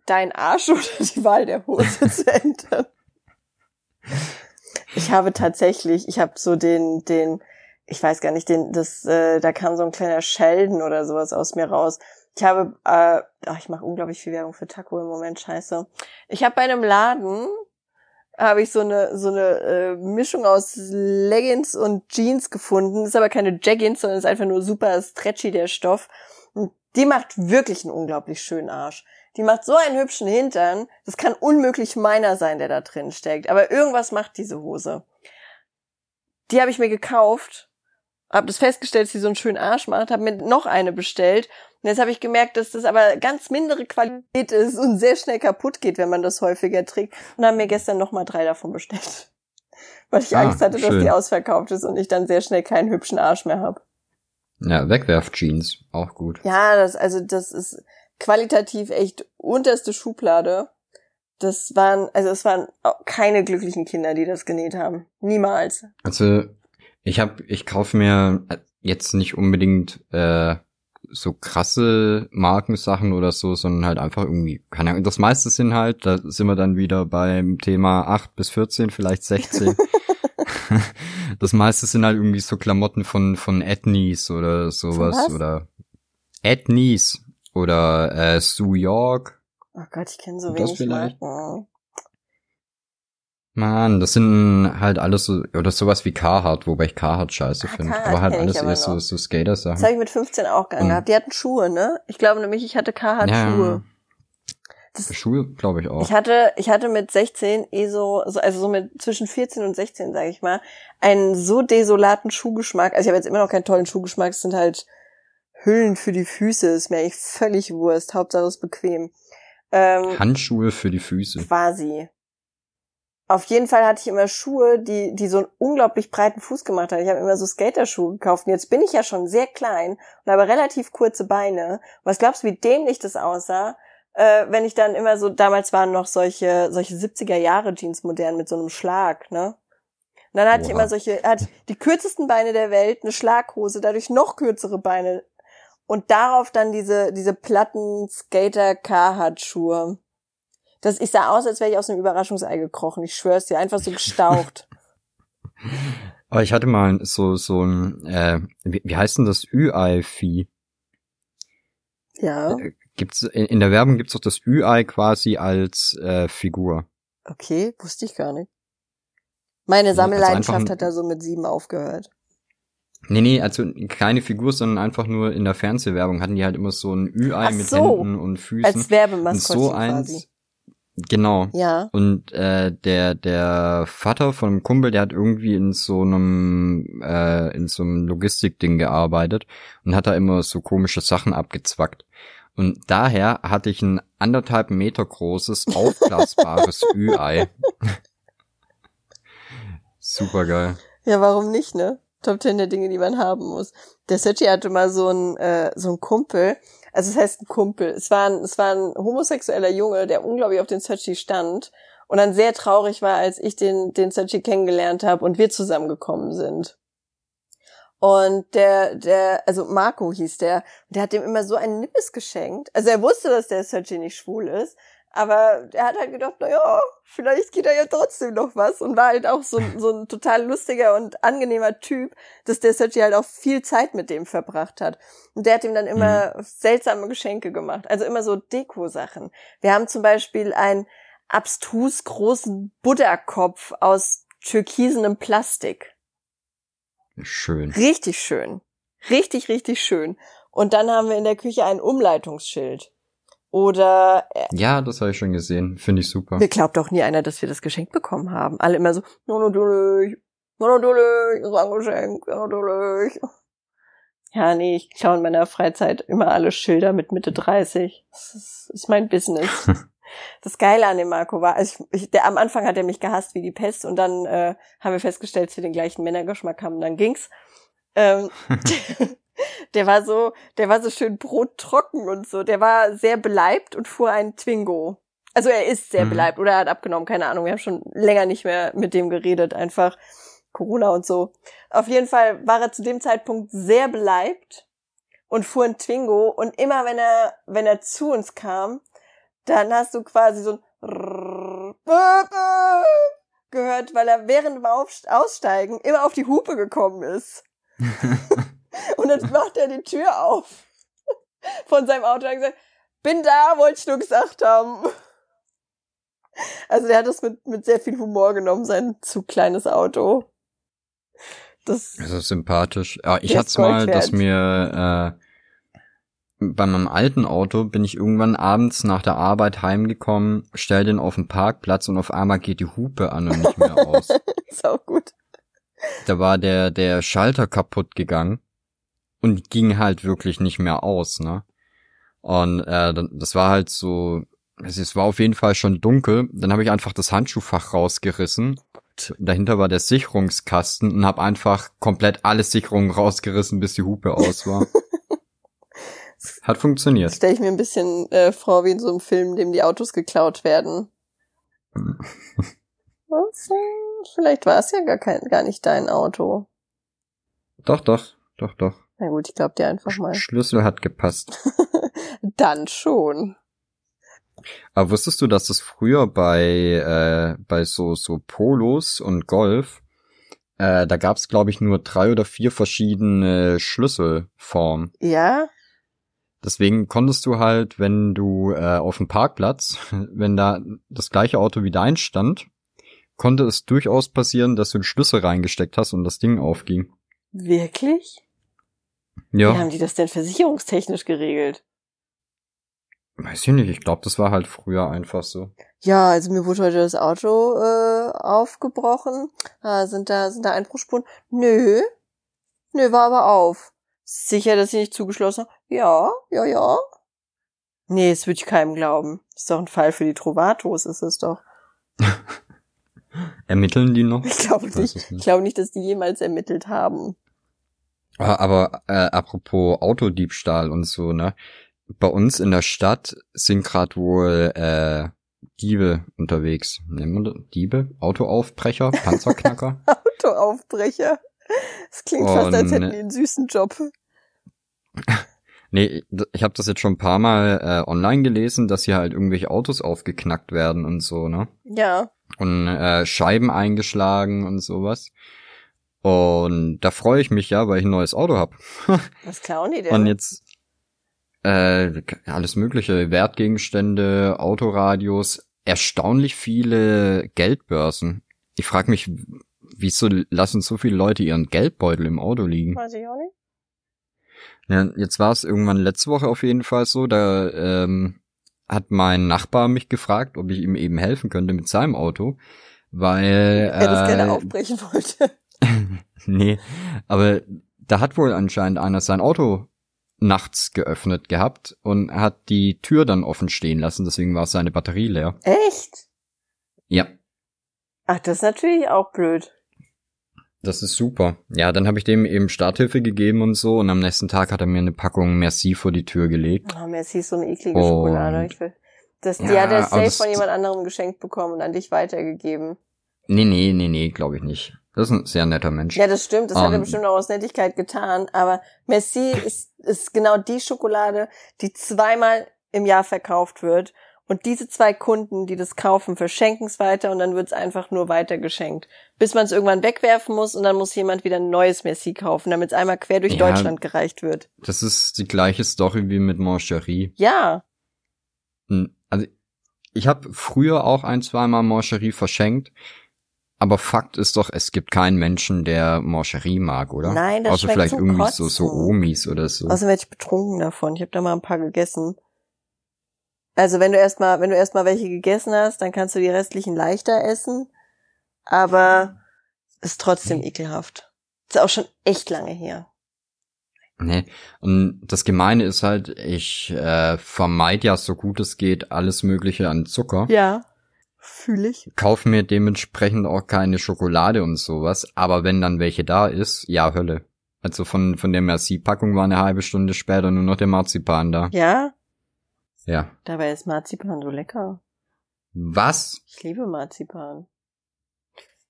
Dein Arsch oder die Wahl der Hose zu ändern? Ich habe tatsächlich, ich habe so den, den, ich weiß gar nicht, den, das, äh, da kam so ein kleiner Sheldon oder sowas aus mir raus. Ich habe, äh, ach, ich mache unglaublich viel Werbung für Taco im Moment, scheiße. Ich habe bei einem Laden habe ich so eine so eine äh, Mischung aus Leggings und Jeans gefunden. Ist aber keine Jaggins, sondern ist einfach nur super stretchy der Stoff. Die macht wirklich einen unglaublich schönen Arsch. Die macht so einen hübschen Hintern. Das kann unmöglich meiner sein, der da drin steckt. Aber irgendwas macht diese Hose. Die habe ich mir gekauft, habe das festgestellt, dass sie so einen schönen Arsch macht, habe mir noch eine bestellt. Und jetzt habe ich gemerkt, dass das aber ganz mindere Qualität ist und sehr schnell kaputt geht, wenn man das häufiger trägt. Und habe mir gestern noch mal drei davon bestellt. Weil ich Ah, Angst hatte, dass schön. die ausverkauft ist und ich dann sehr schnell keinen hübschen Arsch mehr habe. Ja, Wegwerf-Jeans, auch gut. Ja, das, also das ist qualitativ echt unterste Schublade. Das waren, also es waren keine glücklichen Kinder, die das genäht haben. Niemals. Also ich hab, ich kaufe mir jetzt nicht unbedingt äh, so krasse Markensachen oder so, sondern halt einfach irgendwie, keine Ahnung, das meiste sind halt, da sind wir dann wieder beim Thema 8 bis 14, vielleicht 16. das meiste sind halt irgendwie so Klamotten von von Ethnies oder sowas was? oder Ethnies oder äh, Sue York. Oh Gott, ich kenne so Das wenig vielleicht? Marken. Mann, das sind halt alles so, oder sowas wie Carhartt, wobei ich Carhartt scheiße Ah, finde. Carhartt Aber halt alles eher so, so Skater-Sachen. Das habe ich mit 15 auch Und- gehabt. Die hatten Schuhe, ne? Ich glaube nämlich, ich hatte Carhartt Schuhe. Das, Schuhe, glaube ich auch. ich hatte, ich hatte mit 16 eh so, so, also so mit zwischen 14 und 16, sage ich mal, einen so desolaten Schuhgeschmack. Also ich habe jetzt immer noch keinen tollen Schuhgeschmack. Es sind halt Hüllen für die Füße. Ist mir eigentlich völlig Wurst. Hauptsache es ist bequem. Ähm, Handschuhe für die Füße. quasi. Auf jeden Fall hatte ich immer Schuhe, die, die so einen unglaublich breiten Fuß gemacht haben. Ich habe immer so Skaterschuhe gekauft. Und jetzt bin ich ja schon sehr klein und habe relativ kurze Beine. Was glaubst du, wie dämlich das aussah, äh, wenn ich dann immer so, damals waren noch solche, solche 70er Jahre Jeans modern mit so einem Schlag, ne? Und dann hatte ich Oha. immer solche, hatte die kürzesten Beine der Welt, eine Schlaghose, dadurch noch kürzere Beine und darauf dann diese, diese platten Skater Carhartt Schuhe. Das, ich sah aus, als wäre ich aus einem Überraschungsei gekrochen. Ich schwör's dir, einfach so gestaucht. Aber ich hatte mal so, so ein, äh, wie, wie heißt denn das Ü-Ei-Vieh? ja, Gibt's, in, in der Werbung gibt's doch das Ü-Ei quasi als äh, Figur. okay, wusste ich gar nicht. Meine also Sammelleidenschaft ein- hat da so mit sieben aufgehört. Nee, nee, also keine Figur, sondern einfach nur in der Fernsehwerbung hatten die halt immer so ein Ü-Ei mit so. Händen und Füßen. Als und Werbemaskottchen so quasi. eins, genau. Ja. Und äh, der der Vater von einem Kumpel, der hat irgendwie in so einem äh, in so einem Logistikding gearbeitet und hat da immer so komische Sachen abgezwackt. Und daher hatte ich ein anderthalb Meter großes aufblasbares Ü-Ei. Super geil. Ja, warum nicht, ne? Top 10 der Dinge, die man haben muss. Der Sergi hatte mal so ein äh, so ein Kumpel, also es heißt ein Kumpel. Es war ein, es war ein homosexueller Junge, der unglaublich auf den Sergi stand und dann sehr traurig war, als ich den den Sergi kennengelernt habe und wir zusammengekommen sind. Und der, der, also Marco hieß der, der hat dem immer so einen Nippes geschenkt. Also er wusste, dass der Sergi nicht schwul ist, aber er hat halt gedacht, na ja, vielleicht geht da ja trotzdem noch was und war halt auch so, so ein total lustiger und angenehmer Typ, dass der Sergi halt auch viel Zeit mit dem verbracht hat. Und der hat ihm dann immer mhm. seltsame Geschenke gemacht, also immer so Deko-Sachen. Wir haben zum Beispiel einen abstrus großen Buddha-Kopf aus türkisenem Plastik. Schön. Richtig schön. Richtig, richtig schön. Und dann haben wir in der Küche ein Umleitungsschild. Oder äh, Ja, das habe ich schon gesehen. Finde ich super. Mir glaubt doch nie einer, dass wir das Geschenk bekommen haben. Alle immer so, no, natürlich, no, natürlich, das war ein Geschenk, no, natürlich. Ja, nee, ich schaue in meiner Freizeit immer alle Schilder mit Mitte 30. Das ist, ist mein Business. das Geile an dem Marco war, also ich, ich, der am Anfang hat er mich gehasst wie die Pest und dann äh, haben wir festgestellt, dass wir den gleichen Männergeschmack haben, dann ging's. Ähm, Der war so, der war so schön brottrocken und so. Der war sehr beleibt und fuhr einen Twingo. Also er ist sehr mhm. beleibt oder er hat abgenommen, keine Ahnung. Wir haben schon länger nicht mehr mit dem geredet, einfach Corona und so. Auf jeden Fall war er zu dem Zeitpunkt sehr beleibt und fuhr ein Twingo und immer wenn er, wenn er zu uns kam, dann hast du quasi so ein gehört, weil er während dem Aussteigen immer auf die Hupe gekommen ist. Und dann macht er die Tür auf von seinem Auto und gesagt, bin da, wollte ich nur gesagt haben. Also der hat das mit, mit sehr viel Humor genommen, sein zu kleines Auto. Das, das ist sympathisch. Ja, ich hatte mal, dass mir äh, bei meinem alten Auto bin ich irgendwann abends nach der Arbeit heimgekommen, stell den auf den Parkplatz und auf einmal geht die Hupe an und nicht mehr aus. ist auch gut. Da war der, der Schalter kaputt gegangen und ging halt wirklich nicht mehr aus, ne? Und äh, das war halt so, es war auf jeden Fall schon dunkel. Dann habe ich einfach das Handschuhfach rausgerissen. Dahinter war der Sicherungskasten und habe einfach komplett alle Sicherungen rausgerissen, bis die Hupe aus war. Hat funktioniert. Stelle ich mir ein bisschen äh, vor wie in so einem Film, dem die Autos geklaut werden. Was? Vielleicht war es ja gar kein, gar nicht dein Auto. Doch, doch, doch, doch. Na gut, ich glaub dir einfach mal. Schlüssel hat gepasst. Dann schon. Aber wusstest du, dass es früher bei äh, bei so so Polos und Golf äh, da gab's glaube ich nur drei oder vier verschiedene Schlüsselformen. Ja. Deswegen konntest du halt, wenn du äh, auf dem Parkplatz, wenn da das gleiche Auto wie dein stand, konnte es durchaus passieren, dass du den Schlüssel reingesteckt hast und das Ding aufging. Wirklich? Ja. Wie haben die das denn versicherungstechnisch geregelt? Weiß ich nicht, ich glaube, das war halt früher einfach so. Ja, also mir wurde heute das Auto äh, aufgebrochen. Ah, sind da sind da Einbruchspuren? Nö. Nö, war aber auf. Sicher, dass sie nicht zugeschlossen haben? Ja, ja, ja. Nee, das würde ich keinem glauben. Ist doch ein Fall für die Trovatos, ist es doch. Ermitteln die noch? Ich glaube nicht. nicht. Ich glaube nicht, dass die jemals ermittelt haben. Ah, aber äh, apropos Autodiebstahl und so, ne? Bei uns in der Stadt sind gerade wohl äh, Diebe unterwegs. Nennen wir das? Diebe? Autoaufbrecher? Panzerknacker? Autoaufbrecher. Das klingt und, fast, als hätten die einen süßen Job. nee, ich habe das jetzt schon ein paar Mal äh, online gelesen, dass hier halt irgendwelche Autos aufgeknackt werden und so, ne? Ja. Und äh, Scheiben eingeschlagen und sowas. Und da freue ich mich ja, weil ich ein neues Auto habe. Was klauen die denn? Und jetzt äh, alles mögliche, Wertgegenstände, Autoradios, erstaunlich viele Geldbörsen. Ich frage mich, wieso lassen so viele Leute ihren Geldbeutel im Auto liegen? Weiß ich auch nicht. Ja, jetzt war es irgendwann letzte Woche auf jeden Fall so, da ähm, hat mein Nachbar mich gefragt, ob ich ihm eben helfen könnte mit seinem Auto, weil er äh, das gerne aufbrechen wollte. nee, aber da hat wohl anscheinend einer sein Auto nachts geöffnet gehabt und hat die Tür dann offen stehen lassen, deswegen war seine Batterie leer. Echt? Ja. Ach, das ist natürlich auch blöd. Das ist super. Ja, dann habe ich dem eben Starthilfe gegeben und so und am nächsten Tag hat er mir eine Packung Merci vor die Tür gelegt. Oh, Merci ist so eine eklige oh. Schokolade. Ich will, das, die ja, hat er safe von jemand anderem geschenkt bekommen und an dich weitergegeben. Nee, nee, nee, nee, glaube ich nicht. Das ist ein sehr netter Mensch. Ja, das stimmt. Das um, hat er ähm. bestimmt auch aus Nettigkeit getan. Aber Merci ist, ist genau die Schokolade, die zweimal im Jahr verkauft wird und diese zwei Kunden, die das kaufen, verschenken es weiter und dann wird es einfach nur weitergeschenkt. Bis man es irgendwann wegwerfen muss und dann muss jemand wieder ein neues Messi kaufen, damit es einmal quer durch ja, Deutschland gereicht wird. Das ist die gleiche Story wie mit Mancherie. Ja. Hm, also ich habe früher auch ein, zweimal Mancherie verschenkt. Aber Fakt ist doch, es gibt keinen Menschen, der Mancherie mag, oder? Nein, das Außer vielleicht irgendwie Kotzen. so, so Omis oder so. Außerdem werde ich betrunken davon. Ich habe da mal ein paar gegessen. Also wenn du erstmal, wenn du erstmal welche gegessen hast, dann kannst du die restlichen leichter essen. Aber ist trotzdem ekelhaft. Ist auch schon echt lange her. Nee. Und das Gemeine ist halt, ich äh, vermeide ja so gut es geht alles Mögliche an Zucker. Ja. Fühle ich. Kauf mir dementsprechend auch keine Schokolade und sowas. Aber wenn dann welche da ist, ja, Hölle. Also von, von der Merci-Packung war eine halbe Stunde später nur noch der Marzipan da. Ja? Ja. Dabei ist Marzipan so lecker. Was? Ich liebe Marzipan.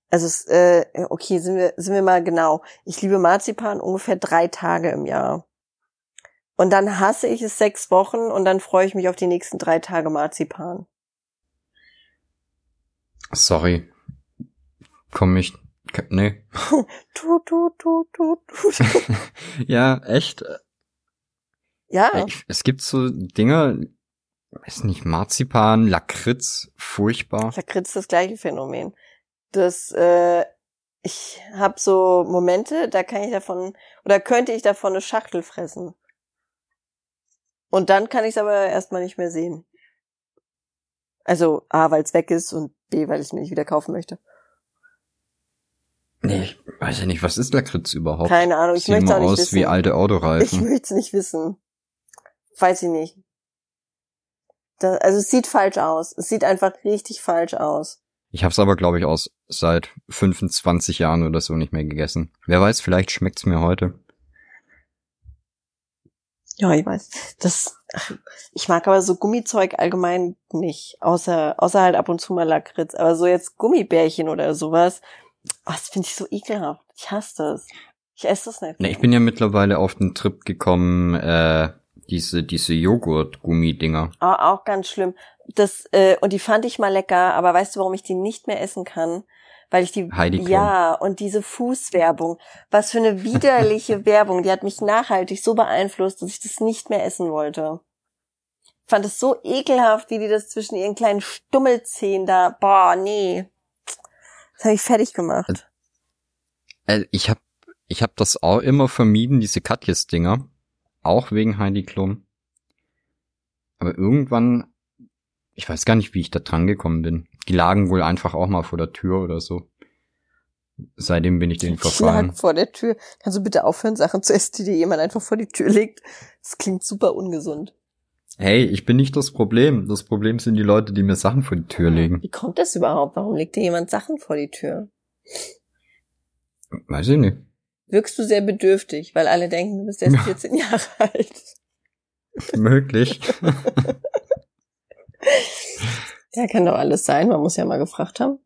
Also es, äh, okay, sind wir, sind wir mal genau. Ich liebe Marzipan ungefähr drei Tage im Jahr. Und dann hasse ich es sechs Wochen und dann freue ich mich auf die nächsten drei Tage Marzipan. Sorry. Komm ich. Nee. tu, tu, tu, tu, tu. ja, echt. Ja. Ich, es gibt so Dinge, weiß nicht, Marzipan, Lakritz, furchtbar. Lakritz ist das gleiche Phänomen. Das, äh, ich habe so Momente, da kann ich davon, oder könnte ich davon eine Schachtel fressen. Und dann kann ich es aber erstmal nicht mehr sehen. Also A, weil es weg ist und B, weil ich es mir nicht wieder kaufen möchte. Nee, ich weiß ja nicht, was ist Lakritz überhaupt? Keine Ahnung, ich möchte auch nicht aus wissen. wie alte Autoreifen. Ich möchte es nicht wissen. Weiß ich nicht. Das, also es sieht falsch aus. Es sieht einfach richtig falsch aus. Ich habe es aber, glaube ich, aus seit 25 Jahren oder so nicht mehr gegessen. Wer weiß, vielleicht schmeckt's mir heute. Ja, ich weiß. Das, ich mag aber so Gummizeug allgemein nicht. Außer, außer halt ab und zu mal Lakritz. Aber so jetzt Gummibärchen oder sowas, oh, das finde ich so ekelhaft. Ich hasse das. Ich esse das nicht. Ne, ich bin ja mittlerweile auf den Trip gekommen, äh, diese, diese Joghurt-Gummidinger. Ah, auch ganz schlimm. Das, äh, und die fand ich mal lecker, aber weißt du, warum ich die nicht mehr essen kann? Weil ich die, Heidi ja, und diese Fußwerbung. Was für eine widerliche Werbung. Die hat mich nachhaltig so beeinflusst, dass ich das nicht mehr essen wollte. Ich fand es so ekelhaft, wie die das zwischen ihren kleinen Stummelzehen da, boah, nee. Das habe ich fertig gemacht. Äh, ich hab, ich hab das auch immer vermieden, diese Katjes-Dinger. Auch wegen Heidi Klum. Aber irgendwann, ich weiß gar nicht, wie ich da dran gekommen bin. Die lagen wohl einfach auch mal vor der Tür oder so. Seitdem bin ich den verfahren. Lag vor der Tür. Kannst du bitte aufhören, Sachen zu essen, die dir jemand einfach vor die Tür legt? Das klingt super ungesund. Hey, ich bin nicht das Problem. Das Problem sind die Leute, die mir Sachen vor die Tür legen. Wie kommt das überhaupt? Warum legt dir jemand Sachen vor die Tür? Weiß ich nicht wirkst du sehr bedürftig, weil alle denken, du bist erst 14 Jahre alt. Möglich. ja, kann doch alles sein. Man muss ja mal gefragt haben.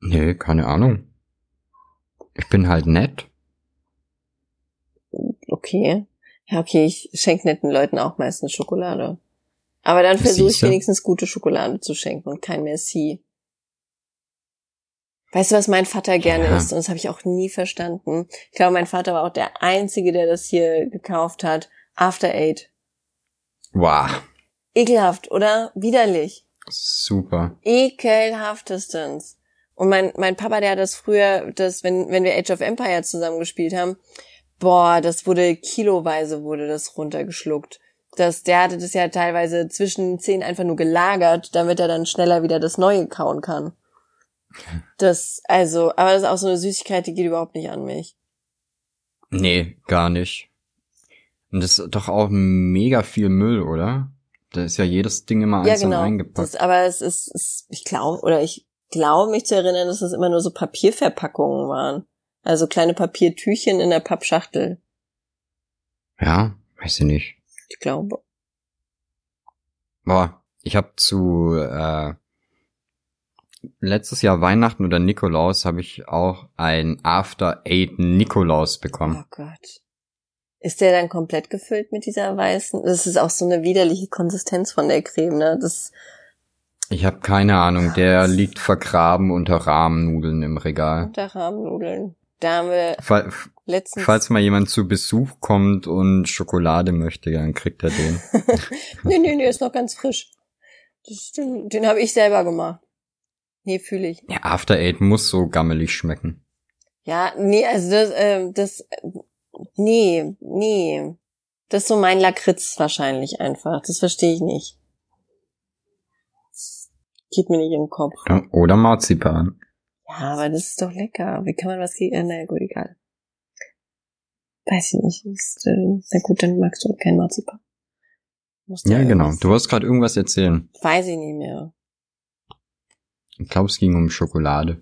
Nee, keine Ahnung. Ich bin halt nett. Okay. Ja, okay, ich schenke netten Leuten auch meistens Schokolade. Aber dann versuche ich wenigstens gute Schokolade zu schenken und kein Merci. Weißt du, was mein Vater gerne ja. isst? Und das habe ich auch nie verstanden. Ich glaube, mein Vater war auch der Einzige, der das hier gekauft hat. After Eight. Wow. Ekelhaft, oder? Widerlich. Super. Ekelhaftestens. Und mein, mein Papa, der hat das früher, das, wenn, wenn wir Age of Empire zusammen gespielt haben, boah, das wurde kiloweise wurde das runtergeschluckt. Das, der hatte das ja teilweise zwischen Zähnen einfach nur gelagert, damit er dann schneller wieder das Neue kauen kann. Das, also, aber das ist auch so eine Süßigkeit, die geht überhaupt nicht an mich. Nee, gar nicht. Und das ist doch auch mega viel Müll, oder? Da ist ja jedes Ding immer ja, einzeln genau. eingepackt. Das, aber es ist, ist ich glaube, oder ich glaube mich zu erinnern, dass das immer nur so Papierverpackungen waren. Also kleine Papiertüchen in der Pappschachtel. Ja, weiß ich nicht. Ich glaube. Boah, ich habe zu äh, letztes Jahr Weihnachten oder Nikolaus habe ich auch ein After Eight Nikolaus bekommen. Oh Gott. Ist der dann komplett gefüllt mit dieser weißen? Das ist auch so eine widerliche Konsistenz von der Creme, ne? Das Ich habe keine Ahnung, der liegt vergraben unter Rahmennudeln im Regal. unter Rahmennudeln. Da haben wir Fall, letztens. falls mal jemand zu Besuch kommt und Schokolade möchte, dann kriegt er den. nee, nee, nee, ist noch ganz frisch. Das, den den habe ich selber gemacht. Nee, fühle ich. Ja, After Eight muss so gammelig schmecken. Ja, nee, also das, ähm, das, äh, nee, nee. Das ist so mein Lakritz wahrscheinlich einfach. Das verstehe ich nicht. Das geht mir nicht in den Kopf. Oder Marzipan. Ja, aber das ist doch lecker. Wie kann man was gegen, äh, naja, gut, egal. Weiß ich nicht. Ist, äh, na gut, dann magst du kein Marzipan. Ja, genau. Du wolltest gerade irgendwas erzählen. Weiß ich nicht mehr. Ich glaube, es ging um Schokolade.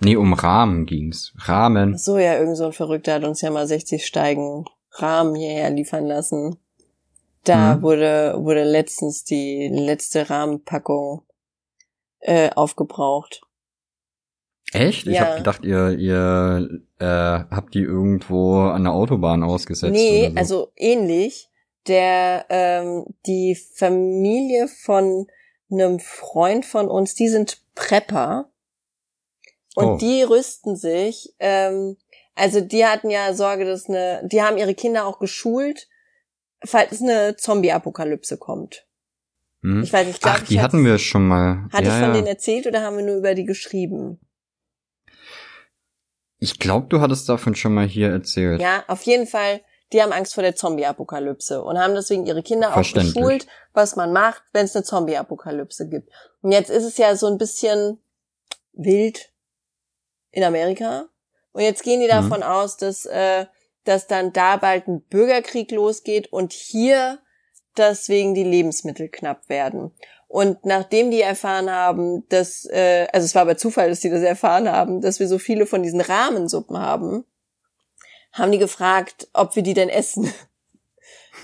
Nee, um Rahmen ging's. Rahmen. Ach so, ja, irgend so ein Verrückter hat uns ja mal 60 Steigen Rahmen hierher liefern lassen. Da Mhm. wurde, wurde letztens die letzte Rahmenpackung äh, aufgebraucht. Echt? Ich Ja. hab gedacht, ihr, ihr äh, habt die irgendwo an der Autobahn ausgesetzt. nee, so. also ähnlich. Der, ähm, die Familie von einem Freund von uns, die sind Prepper. Und Oh. die rüsten sich, ähm, also die hatten ja Sorge, dass eine, die haben ihre Kinder auch geschult, falls eine Zombie-Apokalypse kommt. Hm? Ich weiß nicht, ich glaube, Ach, die hatten wir schon mal. hatte ja, ich von ja. denen erzählt oder haben wir nur über die geschrieben? Ich glaube, du hattest davon schon mal hier erzählt. Ja, auf jeden Fall, die haben Angst vor der Zombie-Apokalypse und haben deswegen ihre Kinder auch geschult, was man macht, wenn es eine Zombie-Apokalypse gibt. Und jetzt ist es ja so ein bisschen wild in Amerika. Und jetzt gehen die Mhm. davon aus, dass, äh, dass dann da bald ein Bürgerkrieg losgeht und hier deswegen die Lebensmittel knapp werden. Und nachdem die erfahren haben, dass, äh, also es war aber Zufall, dass die das erfahren haben, dass wir so viele von diesen Rahmensuppen haben, haben die gefragt, ob wir die denn essen.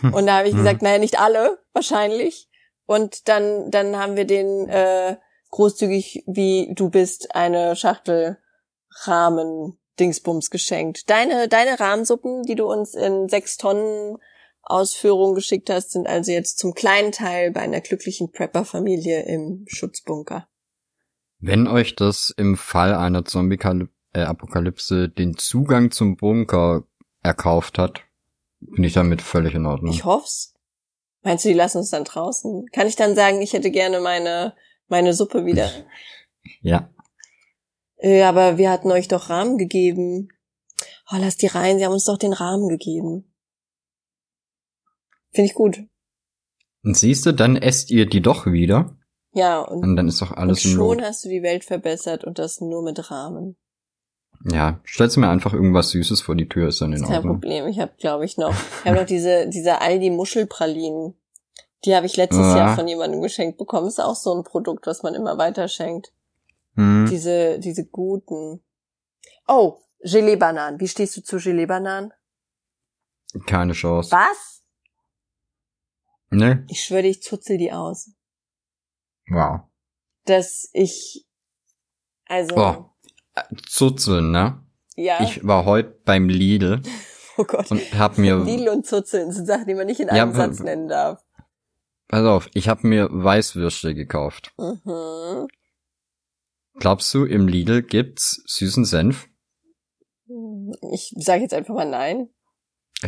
Und da habe ich Hm. gesagt, naja, nicht alle, wahrscheinlich. Und dann, dann haben wir den äh, großzügig, wie du bist, eine Schachtel Rahmen-Dingsbums geschenkt. Deine, deine Rahmensuppen, die du uns in sechs Tonnen Ausführung geschickt hast, sind also jetzt zum kleinen Teil bei einer glücklichen Prepper-Familie im Schutzbunker. Wenn euch das im Fall einer Zombie-Apokalypse den Zugang zum Bunker erkauft hat, bin ich damit völlig in Ordnung. Ich hoff's. Meinst du, die lassen uns dann draußen? Kann ich dann sagen, ich hätte gerne meine, meine Suppe wieder? ja. äh, aber wir hatten euch doch Rahmen gegeben. Oh, lass die rein, sie haben uns doch den Rahmen gegeben. Finde ich gut. Und siehst du, dann esst ihr die doch wieder Ja, und, und dann ist doch und alles im schon hast du die Welt verbessert und das nur mit Rahmen. Ja, stellst mir einfach irgendwas Süßes vor die Tür, ist dann in Kein Ordnung. Problem. Ich habe, glaube ich, noch, ich habe noch diese, diese Aldi Muschelpralinen. Die habe ich letztes Ah. Jahr von jemandem geschenkt bekommen. Ist auch so ein Produkt, was man immer weiter schenkt. Hm. Diese, diese guten. Oh, Gelee-Bananen. Wie stehst du zu Gelee-Bananen? Keine Chance. Was? Ne? Ich schwöre ich zuzel die aus. Wow. Dass ich, also, Oh. Zuzeln, ne? ja, Ich war heute beim Lidl oh Gott. und hab mir, Lidl und Zuzeln sind Sachen, die man nicht in Ja, einem w- Satz nennen darf. pass auf, ich hab mir Weißwürste gekauft. Mhm. Glaubst du, im Lidl gibt's süßen Senf? Ich sage jetzt einfach mal nein.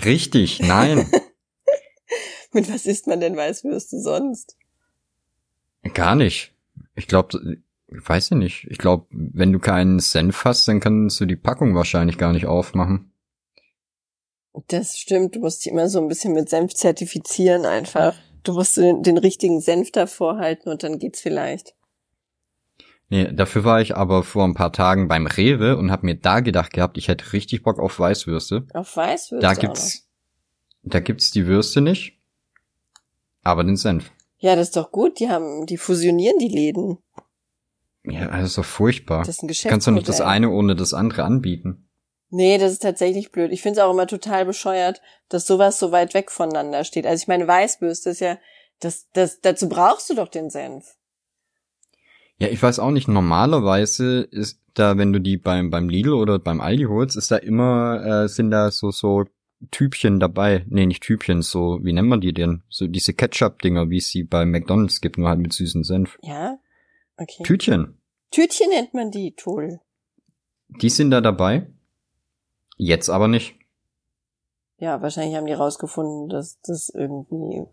Richtig, nein. Mit was isst man denn Weißwürste sonst? Gar nicht. Ich glaube, weiß ich nicht. Ich glaube, wenn du keinen Senf hast, dann kannst du die Packung wahrscheinlich gar nicht aufmachen. Das stimmt, du musst dich immer so ein bisschen mit Senf zertifizieren einfach. Du musst den, den richtigen Senf davor halten und dann geht's vielleicht. Nee, dafür war ich aber vor ein paar Tagen beim Rewe und hab mir da gedacht gehabt, ich hätte richtig Bock auf Weißwürste. Auf Weißwürste Da gibt's, da gibt's die Würste nicht, aber den Senf. Ja, das ist doch gut, die haben, die fusionieren die Läden. Ja, das ist doch furchtbar. Das ist ein Geschäftsmodell. Kannst du nicht das eine ohne das andere anbieten? Nee, das ist tatsächlich blöd. Ich finde es auch immer total bescheuert, dass sowas so weit weg voneinander steht. Also ich meine, Weißbürste ist ja, das, das, dazu brauchst du doch den Senf. Ja, ich weiß auch nicht, normalerweise ist da, wenn du die beim, beim Lidl oder beim Aldi holst, ist da immer, äh, sind da so, so Typchen dabei. Nee, nicht Typchen, so, wie nennt man die denn? So diese Ketchup-Dinger, wie es sie bei McDonalds gibt, nur halt mit süßen Senf. Ja? Okay. Tütchen. Tütchen nennt man die, toll. Die sind da dabei. Jetzt aber nicht. Ja, wahrscheinlich haben die rausgefunden, dass das irgendwie,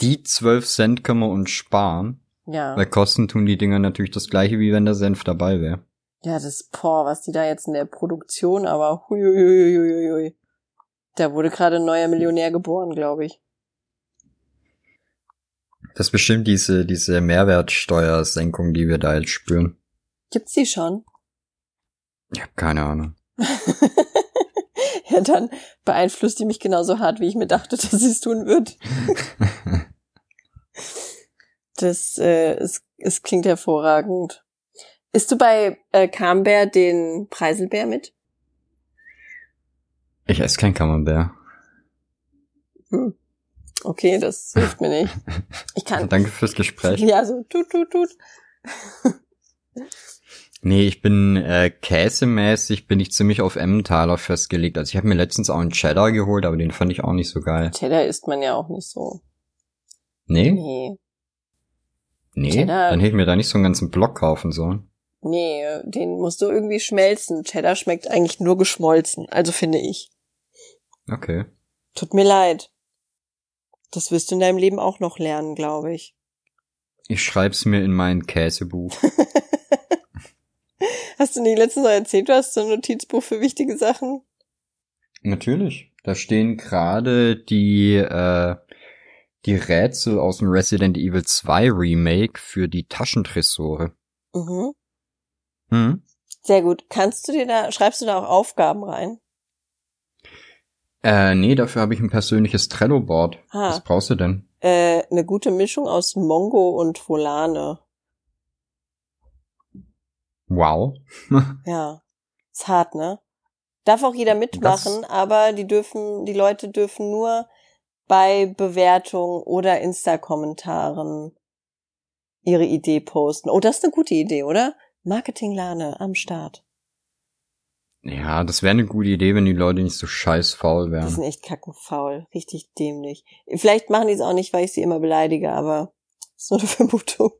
Die 12 Cent können wir uns sparen. ja. Weil Kosten tun die Dinger natürlich das gleiche, wie wenn der Senf dabei wäre. Ja, das, boah, was die da jetzt in der Produktion, aber huiuiuiuiui. Da wurde gerade ein neuer Millionär geboren, glaube ich. Das ist bestimmt diese, diese Mehrwertsteuersenkung, die wir da jetzt spüren. Gibt's die schon? Ich habe keine Ahnung. ja, dann beeinflusst die mich genauso hart, wie ich mir dachte, dass sie es tun wird. Das, äh, es, es klingt hervorragend. Isst du bei äh, Camembert den Preiselbeer mit? Ich esse kein Camembert. Hm. Okay, das hilft mir nicht. Ich kann. Danke fürs Gespräch. Ja, so tut, tut, tut. Nee, ich bin äh, käsemäßig bin ich ziemlich auf Emmentaler festgelegt. Also ich habe mir letztens auch einen Cheddar geholt, aber den fand ich auch nicht so geil. Cheddar isst man ja auch nicht so. Nee? Nee. Nee? Cheddar- Dann hätte ich mir da nicht so einen ganzen Block kaufen sollen. Nee, den musst du irgendwie schmelzen. Cheddar schmeckt eigentlich nur geschmolzen. Also finde ich. Okay. Tut mir leid. Das wirst du in deinem Leben auch noch lernen, glaube ich. Ich schreib's mir in mein Käsebuch. Hast du nicht letztens noch erzählt, du hast so ein Notizbuch für wichtige Sachen? Natürlich. Da stehen gerade die, äh, die Rätsel aus dem Resident Evil 2 Remake für die Taschentresore. Mhm. Hm? Sehr gut. Kannst du dir da, schreibst du da auch Aufgaben rein? Äh, nee, dafür habe ich ein persönliches Trello-Board. Ah. Was brauchst du denn? Äh, eine gute Mischung aus Mongo und Volane. Wow. Ja. Ist hart, ne? Darf auch jeder mitmachen, aber die dürfen, die Leute dürfen nur bei Bewertungen oder Insta-Kommentaren ihre Idee posten. Oh, das ist eine gute Idee, oder? Marketing-Lane am Start. Ja, das wäre eine gute Idee, wenn die Leute nicht so scheiß faul Die wären. sind echt kackenfaul. Richtig dämlich. Vielleicht machen die es auch nicht, weil ich sie immer beleidige, aber ist nur eine Vermutung.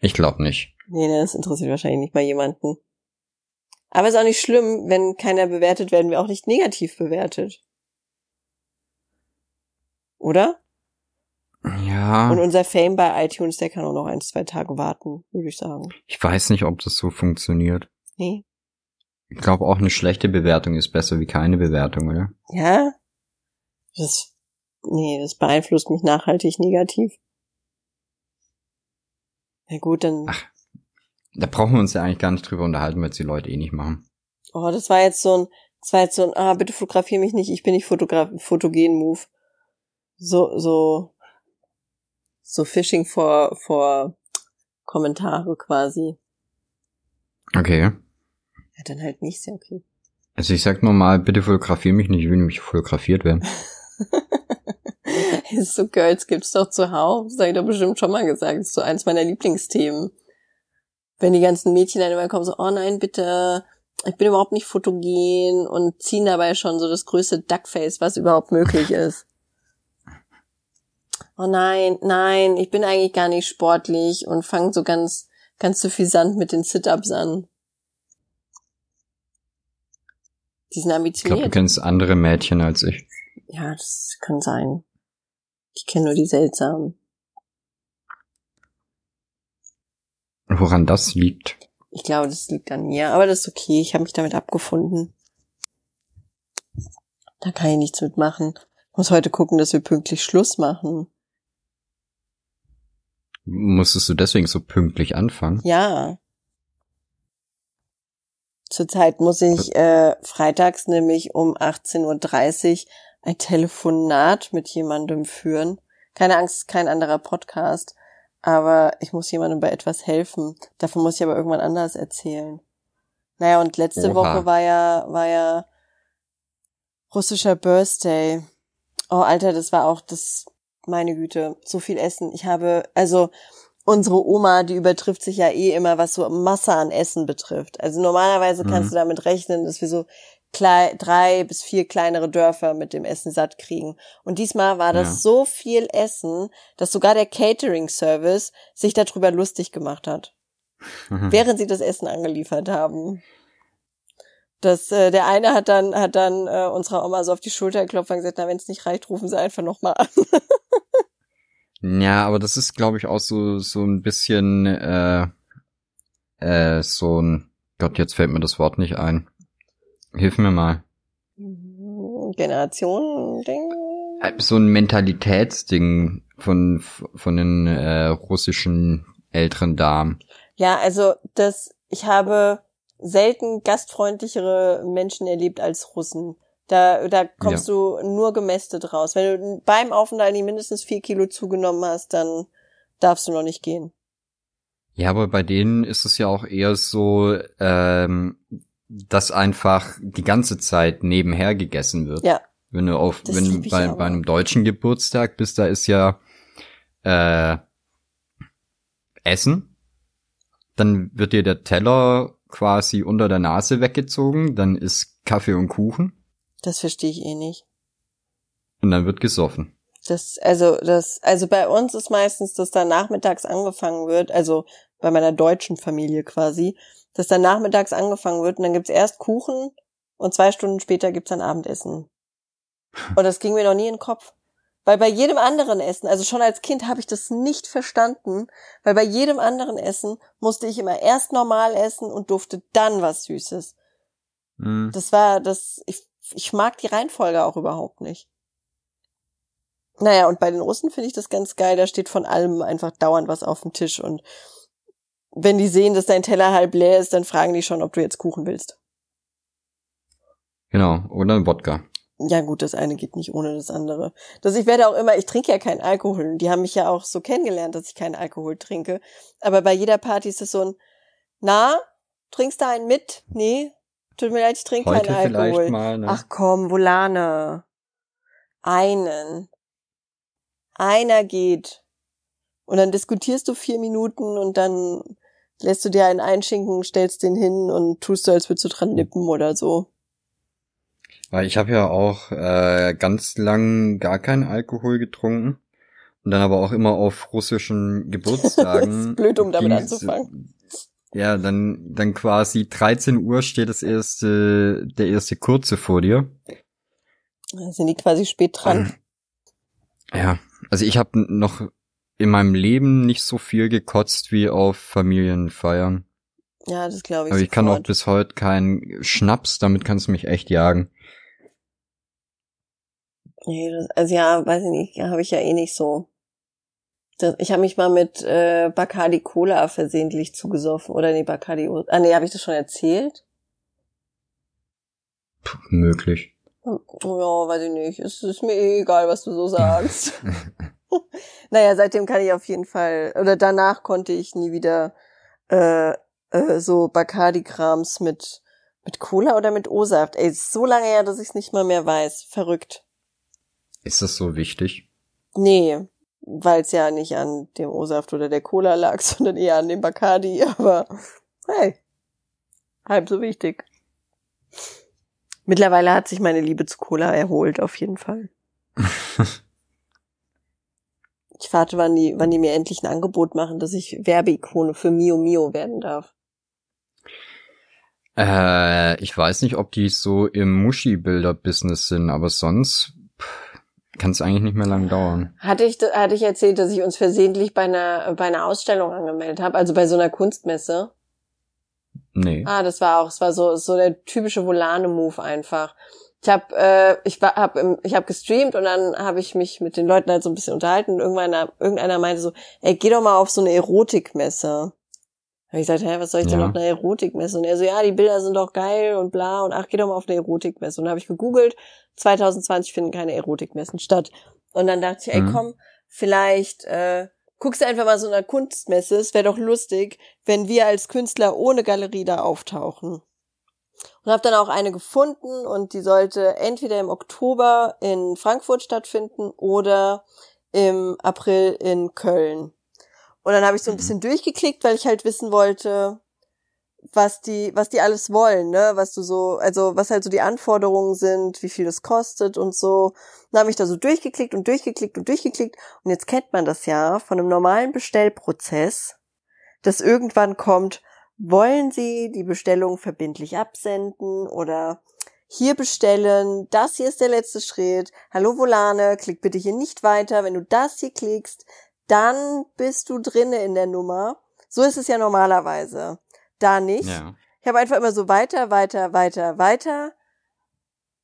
Ich glaube nicht. Nee, nee, das interessiert wahrscheinlich nicht mal jemanden. Aber ist auch nicht schlimm, wenn keiner bewertet, werden wir auch nicht negativ bewertet. Oder? Ja, Und unser Fame bei iTunes, der kann auch noch ein, zwei Tage warten, würde ich sagen. ich weiß nicht, ob das so funktioniert. Nee. Ich glaube auch eine schlechte Bewertung ist besser wie keine Bewertung, oder? Ja? Das, nee, das beeinflusst mich nachhaltig negativ. Na gut, dann, Ach. Da brauchen wir uns ja eigentlich gar nicht drüber unterhalten, weil es die Leute eh nicht machen. oh, das war jetzt so ein, das war jetzt so ein, ah, bitte fotografier mich nicht, ich bin nicht Fotograf, Fotogen-Move. So, so, so Phishing vor, vor Kommentare quasi. Okay. Ja, dann halt nicht, sehr okay. Also ich sag nur mal, bitte fotografier mich nicht, ich will nämlich fotografiert werden. so Girls gibt's doch zuhauf. Das hab ich doch bestimmt schon mal gesagt. Das ist so eins meiner Lieblingsthemen. Wenn die ganzen Mädchen dann immer kommen, so, oh nein, bitte, ich bin überhaupt nicht fotogen und ziehen dabei schon so das größte Duckface, was überhaupt möglich ist. Oh nein, nein, ich bin eigentlich gar nicht sportlich und fangen so ganz, ganz suffisant mit den Sit-Ups an. Die sind Ich glaube, du ambitioniert. kennst andere Mädchen als ich. Ja, das kann sein. Ich kenne nur die seltsamen. Woran das liegt? Ich glaube, das liegt an mir, aber das ist okay. Ich habe mich damit abgefunden. Da kann ich nichts mitmachen. Ich muss heute gucken, dass wir pünktlich Schluss machen. Musstest du deswegen so pünktlich anfangen? Ja. Zurzeit muss ich äh, freitags nämlich um 18.30 Uhr ein Telefonat mit jemandem führen. Keine Angst, kein anderer Podcast. aber ich muss jemandem bei etwas helfen. Davon muss ich aber irgendwann anders erzählen. Naja, und letzte Oha. Woche war ja, war ja russischer Birthday. Oh, Alter, das war auch das, meine Güte, so viel Essen. Ich habe, also, unsere Oma, die übertrifft sich ja eh immer, was so Masse an Essen betrifft. Also normalerweise Mhm. kannst du damit rechnen, dass wir so klei drei bis vier kleinere Dörfer mit dem Essen satt kriegen. Und diesmal war das Ja. so viel Essen, dass sogar der Catering-Service sich darüber lustig gemacht hat, Mhm. während sie das Essen angeliefert haben. Das, äh, der eine hat dann, hat dann äh, unserer Oma so auf die Schulter geklopft und gesagt, na, wenn es nicht reicht, rufen sie einfach nochmal an. Ja, aber das ist, glaube ich, auch so so ein bisschen äh, äh, so ein Gott, jetzt fällt mir das Wort nicht ein. Hilf mir mal. Generation-Ding. Äh, So ein Mentalitätsding von von den äh, russischen älteren Damen. Ja, also das, ich habe selten gastfreundlichere Menschen erlebt als Russen. Da, da kommst du nur gemästet raus. Wenn du beim Aufenthalt nicht mindestens vier Kilo zugenommen hast, dann darfst du noch nicht gehen. Ja, aber bei denen ist es ja auch eher so, ähm, dass einfach die ganze Zeit nebenher gegessen wird. Ja. Wenn du auf, Das wenn du bei, bei einem deutschen Geburtstag bist, da ist ja äh, Essen, dann wird dir der Teller quasi unter der Nase weggezogen, dann ist Kaffee und Kuchen Das verstehe ich eh nicht. und dann wird gesoffen. Das, also, das, also bei uns ist meistens, dass da nachmittags angefangen wird, also bei meiner deutschen Familie quasi, dass da nachmittags angefangen wird und dann gibt's erst Kuchen und zwei Stunden später gibt's dann Abendessen. Und das ging mir noch nie in den Kopf. Weil bei jedem anderen Essen, also schon als Kind habe ich das nicht verstanden, weil bei jedem anderen Essen musste ich immer erst normal essen und durfte dann was Süßes. Hm. Das war das, ich, ich mag die Reihenfolge auch überhaupt nicht. Naja, und bei den Russen finde ich das ganz geil, da steht von allem einfach dauernd was auf dem Tisch und wenn die sehen, dass dein Teller halb leer ist, dann fragen die schon, ob du jetzt Kuchen willst. Genau, oder Wodka. Ja gut, das eine geht nicht ohne das andere. Das ich werde auch immer, ich trinke ja keinen Alkohol. Die haben mich ja auch so kennengelernt, dass ich keinen Alkohol trinke. Aber bei jeder Party ist es so ein, na, trinkst du einen mit? Nee, tut mir leid, ich trinke Heute keinen Alkohol. mal, ne? Ach komm, Volane. Einen. Einer geht. Und dann diskutierst du vier Minuten und dann lässt du dir einen einschinken, stellst den hin und tust so, als würdest du dran nippen oder so. Weil ich habe ja auch äh, ganz lang gar keinen Alkohol getrunken. Und dann aber auch immer auf russischen Geburtstagen. Das ist blöd, um damit anzufangen. Ja, dann, dann quasi 13 Uhr steht das erste, der erste kurze vor dir. Sind die quasi spät dran. Ja, also ich habe noch in meinem Leben nicht so viel gekotzt wie auf Familienfeiern. Ja, das glaube ich. Aber ich kann auch sofort. bis heute keinen Schnaps, damit kannst du mich echt jagen. Nee, das, also ja, weiß ich nicht, habe ich ja eh nicht so. Das, ich habe mich mal mit äh, Bacardi Cola versehentlich zugesoffen. Oder nee, Bacardi. Ah nee, habe ich das schon erzählt? Puh, möglich. Hm, Ja, weiß ich nicht. Es ist mir eh egal, was du so sagst. naja, seitdem kann ich auf jeden Fall, oder danach konnte ich nie wieder äh, äh, so Bacardi-Krams mit, mit Cola oder mit O-Saft. Ey, ist so lange her, dass ich es nicht mal mehr weiß. Verrückt. Ist das so wichtig? Nee, weil es ja nicht an dem O-Saft oder der Cola lag, sondern eher an dem Bacardi. Aber hey, halb so wichtig. Mittlerweile hat sich meine Liebe zu Cola erholt, auf jeden Fall. Ich warte, wann die, wann die mir endlich ein Angebot machen, dass ich Werbeikone für Mio Mio werden darf. Äh, ich weiß nicht, ob die so im Muschi-Bilder-Business sind, aber sonst kann es eigentlich nicht mehr lang dauern. Hatte ich, hatte ich erzählt, dass ich uns versehentlich bei einer, bei einer Ausstellung angemeldet habe, also bei so einer Kunstmesse. Nee. Ah, das war auch, es war so so der typische Volane-Move einfach. Ich habe äh, ich war hab ich habe gestreamt und dann habe ich mich mit den Leuten halt so ein bisschen unterhalten und irgendwann irgendeiner meinte so, ey, geh doch mal auf so eine Erotikmesse. Habe ich gesagt, hä, was soll ich denn Ja. auf einer Erotikmesse? Und er so, ja, die Bilder sind doch geil und bla und ach, geh doch mal auf eine Erotikmesse. Und dann habe ich gegoogelt, 2020 finden keine Erotikmessen statt. Und dann dachte ich, ey, Mhm. komm, vielleicht äh, guckst du einfach mal so einer Kunstmesse, es wäre doch lustig, wenn wir als Künstler ohne Galerie da auftauchen. Und habe dann auch eine gefunden und die sollte entweder im Oktober in Frankfurt stattfinden oder im April in Köln. Und dann habe ich so ein mhm. bisschen durchgeklickt, weil ich halt wissen wollte, was die, was die alles wollen, ne? Was du so, also was halt so die Anforderungen sind, wie viel das kostet und so. Dann habe ich da so durchgeklickt und durchgeklickt und durchgeklickt. Und jetzt kennt man das ja von einem normalen Bestellprozess, dass irgendwann kommt, wollen Sie die Bestellung verbindlich absenden oder hier bestellen, das hier ist der letzte Schritt. Hallo Volane, klick bitte hier nicht weiter. Wenn du das hier klickst, dann bist du drinne in der Nummer. So ist es ja normalerweise. Da nicht. Ja. Ich habe einfach immer so weiter, weiter, weiter, weiter.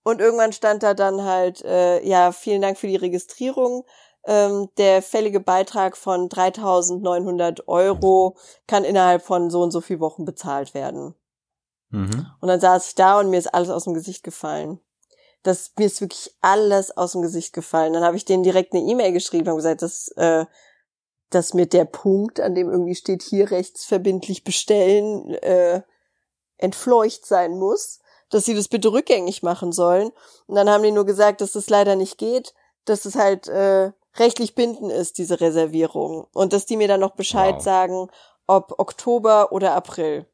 Und irgendwann stand da dann halt, äh, ja, vielen Dank für die Registrierung. Ähm, der fällige Beitrag von 3.900 Euro kann innerhalb von so und so viel Wochen bezahlt werden. Mhm. Und dann saß ich da und mir ist alles aus dem Gesicht gefallen. Das, mir ist wirklich alles aus dem Gesicht gefallen. Dann habe ich denen direkt eine E-Mail geschrieben und gesagt, das äh, dass mir der Punkt, an dem irgendwie steht, hier rechtsverbindlich bestellen, äh, entfleucht sein muss, dass sie das bitte rückgängig machen sollen. Und dann haben die nur gesagt, dass das leider nicht geht, dass es halt äh, rechtlich bindend ist, diese Reservierung. Und dass die mir dann noch Bescheid wow. sagen, ob Oktober oder April.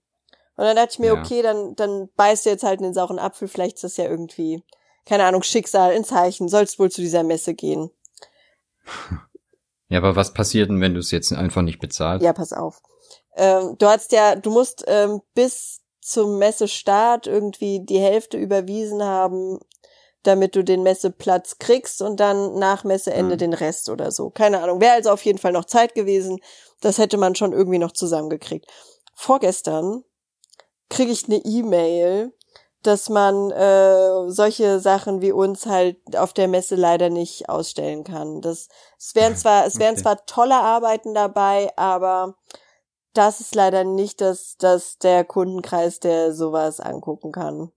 Und dann dachte ich mir, ja. okay, dann, dann beißt du jetzt halt in den sauren Apfel, vielleicht ist das ja irgendwie, keine Ahnung, Schicksal, ein Zeichen, sollst wohl zu dieser Messe gehen. Ja, aber was passiert denn, wenn du es jetzt einfach nicht bezahlst? Ja, pass auf. Ähm, du hast ja, du musst ähm, bis zum Messestart irgendwie die Hälfte überwiesen haben, damit du den Messeplatz kriegst und dann nach Messeende hm. den Rest oder so. Keine Ahnung. Wäre also auf jeden Fall noch Zeit gewesen. Das hätte man schon irgendwie noch zusammengekriegt. Vorgestern kriege ich eine E-Mail dass man äh, solche Sachen wie uns halt auf der Messe leider nicht ausstellen kann. Das es wären zwar es wären okay. zwar tolle Arbeiten dabei, aber das ist leider nicht das das der Kundenkreis, der sowas angucken kann.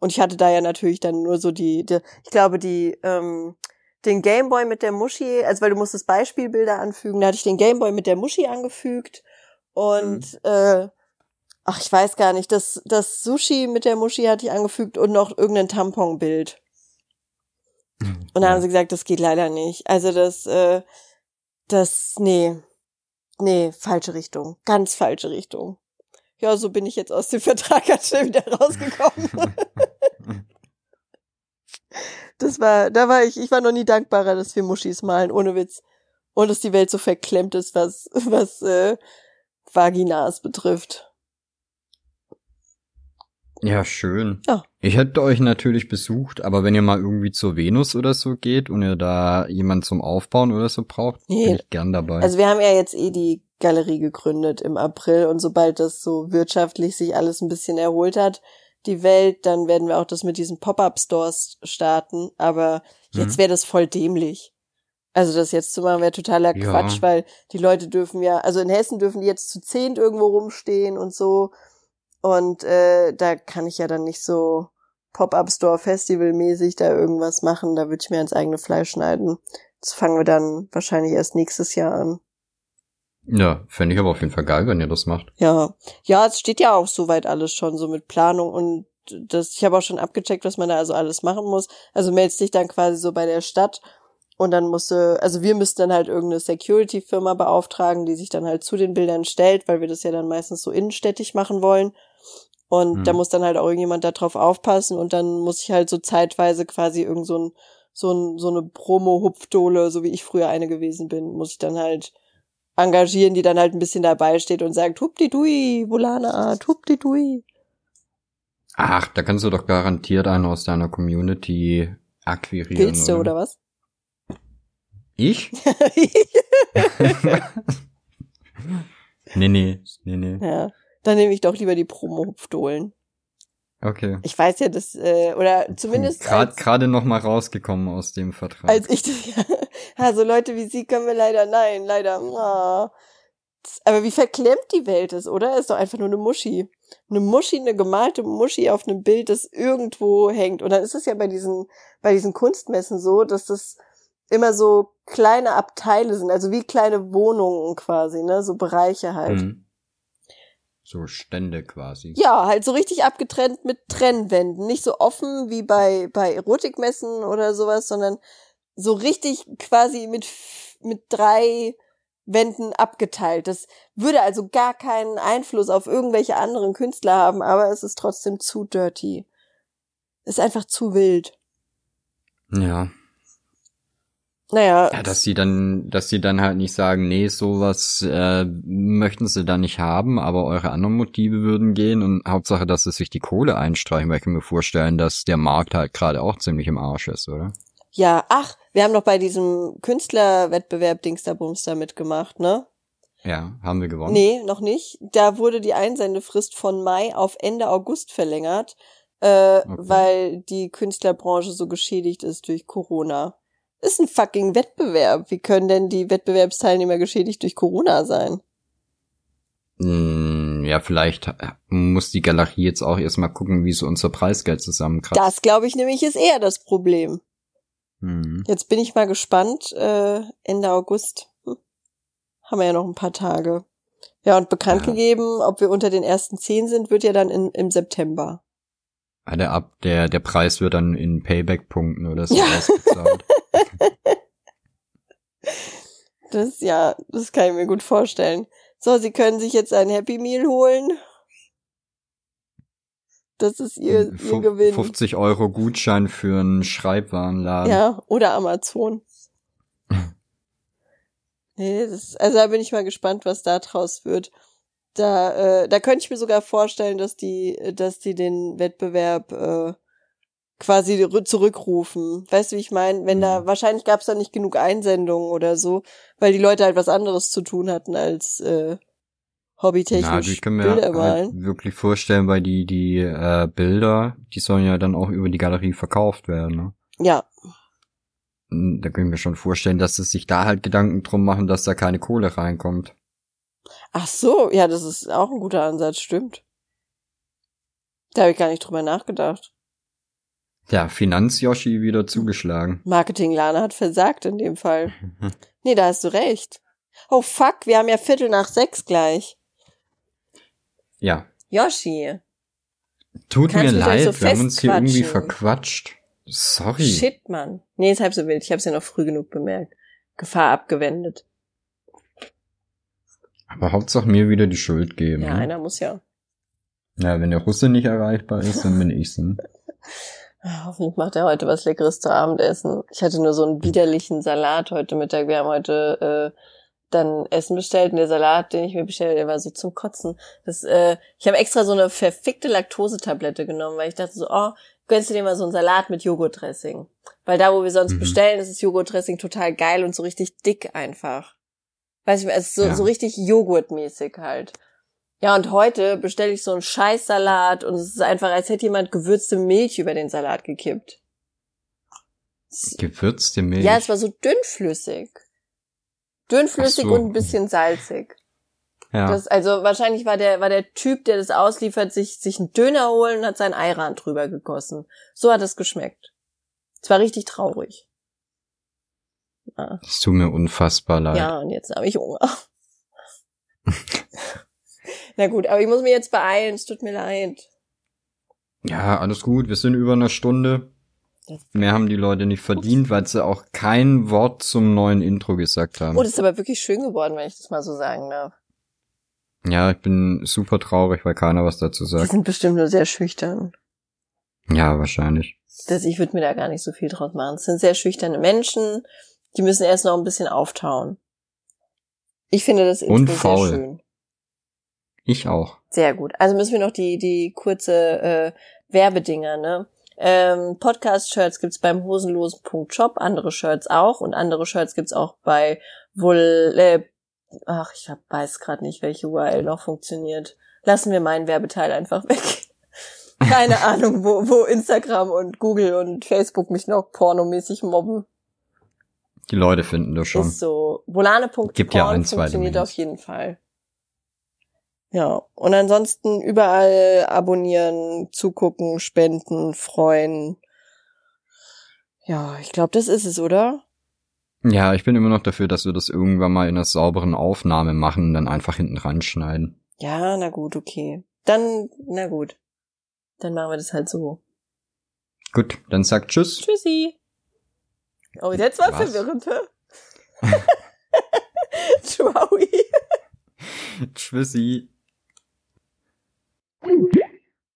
Und ich hatte da ja natürlich dann nur so die, die ich glaube die ähm, den Gameboy mit der Muschi, also weil du musstest Beispielbilder anfügen, da hatte ich den Gameboy mit der Muschi angefügt und mhm. äh, ach, ich weiß gar nicht, das, das Sushi mit der Muschi hatte ich angefügt und noch irgendein Tamponbild. Und dann haben sie gesagt, das geht leider nicht. Also das, äh, das, nee, nee, falsche Richtung, ganz falsche Richtung. Ja, so bin ich jetzt aus dem Vertrag ganz schnell wieder rausgekommen. das war, da war ich, ich war noch nie dankbarer, dass wir Muschis malen, ohne Witz. Und dass die Welt so verklemmt ist, was, was äh, Vaginas betrifft. Ja, schön. Ja. Ich hätte euch natürlich besucht, aber wenn ihr mal irgendwie zur Venus oder so geht und ihr da jemand zum Aufbauen oder so braucht, nee. bin ich gern dabei. Also wir haben ja jetzt eh die Galerie gegründet im April und sobald das so wirtschaftlich sich alles ein bisschen erholt hat, die Welt, dann werden wir auch das mit diesen Pop-up-Stores starten. Aber jetzt mhm. wäre das voll dämlich. Also das jetzt zu machen wäre totaler ja. Quatsch, weil die Leute dürfen ja, also in Hessen dürfen die jetzt zu zehnt irgendwo rumstehen und so. Und äh, da kann ich ja dann nicht so Pop-Up-Store-Festival-mäßig da irgendwas machen. Da würde ich mir ins eigene Fleisch schneiden. Das fangen wir dann wahrscheinlich erst nächstes Jahr an. Ja, fände ich aber auf jeden Fall geil, wenn ihr das macht. Ja. Ja, es steht ja auch soweit alles schon so mit Planung und das, ich habe auch schon abgecheckt, was man da also alles machen muss. Also meldest dich dann quasi so bei der Stadt und dann musste, also wir müssten dann halt irgendeine Security-Firma beauftragen, die sich dann halt zu den Bildern stellt, weil wir das ja dann meistens so innenstädtisch machen wollen. Und mhm. da muss dann halt auch irgendjemand da drauf aufpassen und dann muss ich halt so zeitweise quasi irgend so ein, so ein, so eine Promo-Hupfdohle, so wie ich früher eine gewesen bin, muss ich dann halt engagieren, die dann halt ein bisschen dabei steht und sagt, Hupdi-Dui, Volana Hupdi-Dui. Ach, da kannst du doch garantiert einen aus deiner Community akquirieren. Willst du, oder, oder was? Ich? nee, nee, nee, nee. Ja. Dann nehme ich doch lieber die Promo-Hupfdohlen. Okay. Ich weiß ja, dass, äh, oder zumindest. Gerade gerade noch mal rausgekommen aus dem Vertrag. Als ich das, ja, also Leute wie Sie können wir leider, nein, leider. Oh. Aber wie verklemmt die Welt ist, oder? Ist doch einfach nur eine Muschi. Eine Muschi, eine gemalte Muschi auf einem Bild, das irgendwo hängt. Und dann ist es ja bei diesen, bei diesen Kunstmessen so, dass das immer so kleine Abteile sind, also wie kleine Wohnungen quasi, ne, so Bereiche halt. Mhm. So Stände quasi. Ja, halt so richtig abgetrennt mit Trennwänden, nicht so offen wie bei bei Erotikmessen oder sowas, sondern so richtig quasi mit mit drei Wänden abgeteilt. Das würde also gar keinen Einfluss auf irgendwelche anderen Künstler haben, aber es ist trotzdem zu dirty. Ist einfach zu wild. Ja. Naja. Ja, dass sie dann, dass sie dann halt nicht sagen, nee, sowas äh, möchten sie da nicht haben, aber eure anderen Motive würden gehen und Hauptsache, dass sie sich die Kohle einstreichen, weil ich kann mir vorstellen, dass der Markt halt gerade auch ziemlich im Arsch ist, oder? Ja, ach, wir haben doch bei diesem Künstlerwettbewerb Dingsterbumster mitgemacht, ne? Ja, haben wir gewonnen? Nee, noch nicht. Da wurde die Einsendefrist von Mai auf Ende August verlängert, äh, okay. weil die Künstlerbranche so geschädigt ist durch Corona. Ist ein fucking Wettbewerb. Wie können denn die Wettbewerbsteilnehmer geschädigt durch Corona sein? Hm, ja, vielleicht muss die Galerie jetzt auch erstmal gucken, wie sie unser Preisgeld zusammenkratzt. Das glaube ich nämlich ist eher das Problem. Mhm. Jetzt bin ich mal gespannt. Äh, Ende August hm. haben wir ja noch ein paar Tage. Ja, und bekannt ja. gegeben, ob wir unter den ersten zehn sind, wird ja dann in, im September. Ja, der, Ab der, der Preis wird dann in Payback-Punkten oder so ja. ausgezahlt. das, ja, das kann ich mir gut vorstellen. So, Sie können sich jetzt ein Happy Meal holen. Das ist ihr, ihr Gewinn. 50 Euro Gutschein für einen Schreibwarenladen. Ja, oder Amazon. nee, das, also da bin ich mal gespannt, was da draus wird. Da, äh, da könnte ich mir sogar vorstellen, dass die, dass die den Wettbewerb äh, quasi zurückrufen. Weißt du, wie ich meine? Wenn da, mhm. wahrscheinlich gab es da nicht genug Einsendungen oder so, weil die Leute halt was anderes zu tun hatten als äh, hobbytechnisch Na, ich kann mir Bilder halt wirklich vorstellen, weil die die äh, Bilder, die sollen ja dann auch über die Galerie verkauft werden. Ne? Ja. Da können wir schon vorstellen, dass es sich da halt Gedanken drum machen, dass da keine Kohle reinkommt. Ach so, ja, das ist auch ein guter Ansatz, stimmt. Da habe ich gar nicht drüber nachgedacht. Ja, Finanz-Yoshi wieder zugeschlagen. Marketing-Lana hat versagt in dem Fall. nee, da hast du recht. Oh fuck, wir haben ja Viertel nach sechs gleich. Ja. Yoshi. Tut mir leid, so wir haben uns hier irgendwie verquatscht. Sorry. Shit, Mann. Nee, ist halb so wild. Ich hab's ja noch früh genug bemerkt. Gefahr abgewendet. Aber Hauptsache mir wieder die Schuld geben. Ja, ne? einer muss ja. Ja, wenn der Russe nicht erreichbar ist, dann bin ich's. Ne? Hoffentlich macht er heute was Leckeres zu Abendessen. Ich hatte nur so einen widerlichen Salat heute Mittag. Wir haben heute äh, dann Essen bestellt und der Salat, den ich mir bestellt, der war so zum Kotzen. Das, äh, ich habe extra so eine verfickte Laktosetablette genommen, weil ich dachte so, oh, gönnst du dir mal so einen Salat mit Joghurtdressing. Weil da, wo wir sonst mhm. bestellen, ist das Joghurtdressing total geil und so richtig dick einfach. Weiß ich, es ist so, ja. so richtig Joghurtmäßig halt. Ja, und heute bestelle ich so einen Scheißsalat und es ist einfach, als hätte jemand gewürzte Milch über den Salat gekippt. Gewürzte Milch? Ja, es war so dünnflüssig. Dünnflüssig so. und ein bisschen salzig. Ja. Das, also wahrscheinlich war der, war der Typ, der das ausliefert, sich, sich einen Döner holen und hat seinen Eiran drüber gegossen. So hat es geschmeckt. Es war richtig traurig. Ja. Es tut mir unfassbar leid. Ja, und jetzt habe ich Hunger. Na gut, aber ich muss mich jetzt beeilen, es tut mir leid. Ja, alles gut, wir sind über eine Stunde. Mehr haben die Leute nicht verdient, weil sie auch kein Wort zum neuen Intro gesagt haben. Oh, das ist aber wirklich schön geworden, wenn ich das mal so sagen darf. Ja, ich bin super traurig, weil keiner was dazu sagt. Die sind bestimmt nur sehr schüchtern. Ja, wahrscheinlich. Das, ich würde mir da gar nicht so viel draus machen. Es sind sehr schüchterne Menschen, die müssen erst noch ein bisschen auftauen. Ich finde das Intro Und faul. sehr schön. Ich auch. Sehr gut. Also müssen wir noch die, die kurze äh, Werbedinger, ne? Ähm, Podcast-Shirts gibt's beim hosenlosen.shop, andere Shirts auch und andere Shirts gibt's auch bei wohl äh, ach, ich hab, weiß gerade nicht, welche URL noch funktioniert. Lassen wir meinen Werbeteil einfach weg. Keine Ahnung, wo, wo Instagram und Google und Facebook mich noch pornomäßig mobben. Die Leute finden das schon. Ist so. Volane.porn ja funktioniert auf jeden Fall. Ja, und ansonsten überall abonnieren, zugucken, spenden, freuen. Ja, ich glaube, das ist es, oder? Ja, ich bin immer noch dafür, dass wir das irgendwann mal in einer sauberen Aufnahme machen und dann einfach hinten ranschneiden. Ja, na gut, okay. Dann, na gut. Dann machen wir das halt so. Gut, dann sag Tschüss. Tschüssi. Oh, jetzt war Was? verwirrend, hä? Tschüssi. Tschüssi.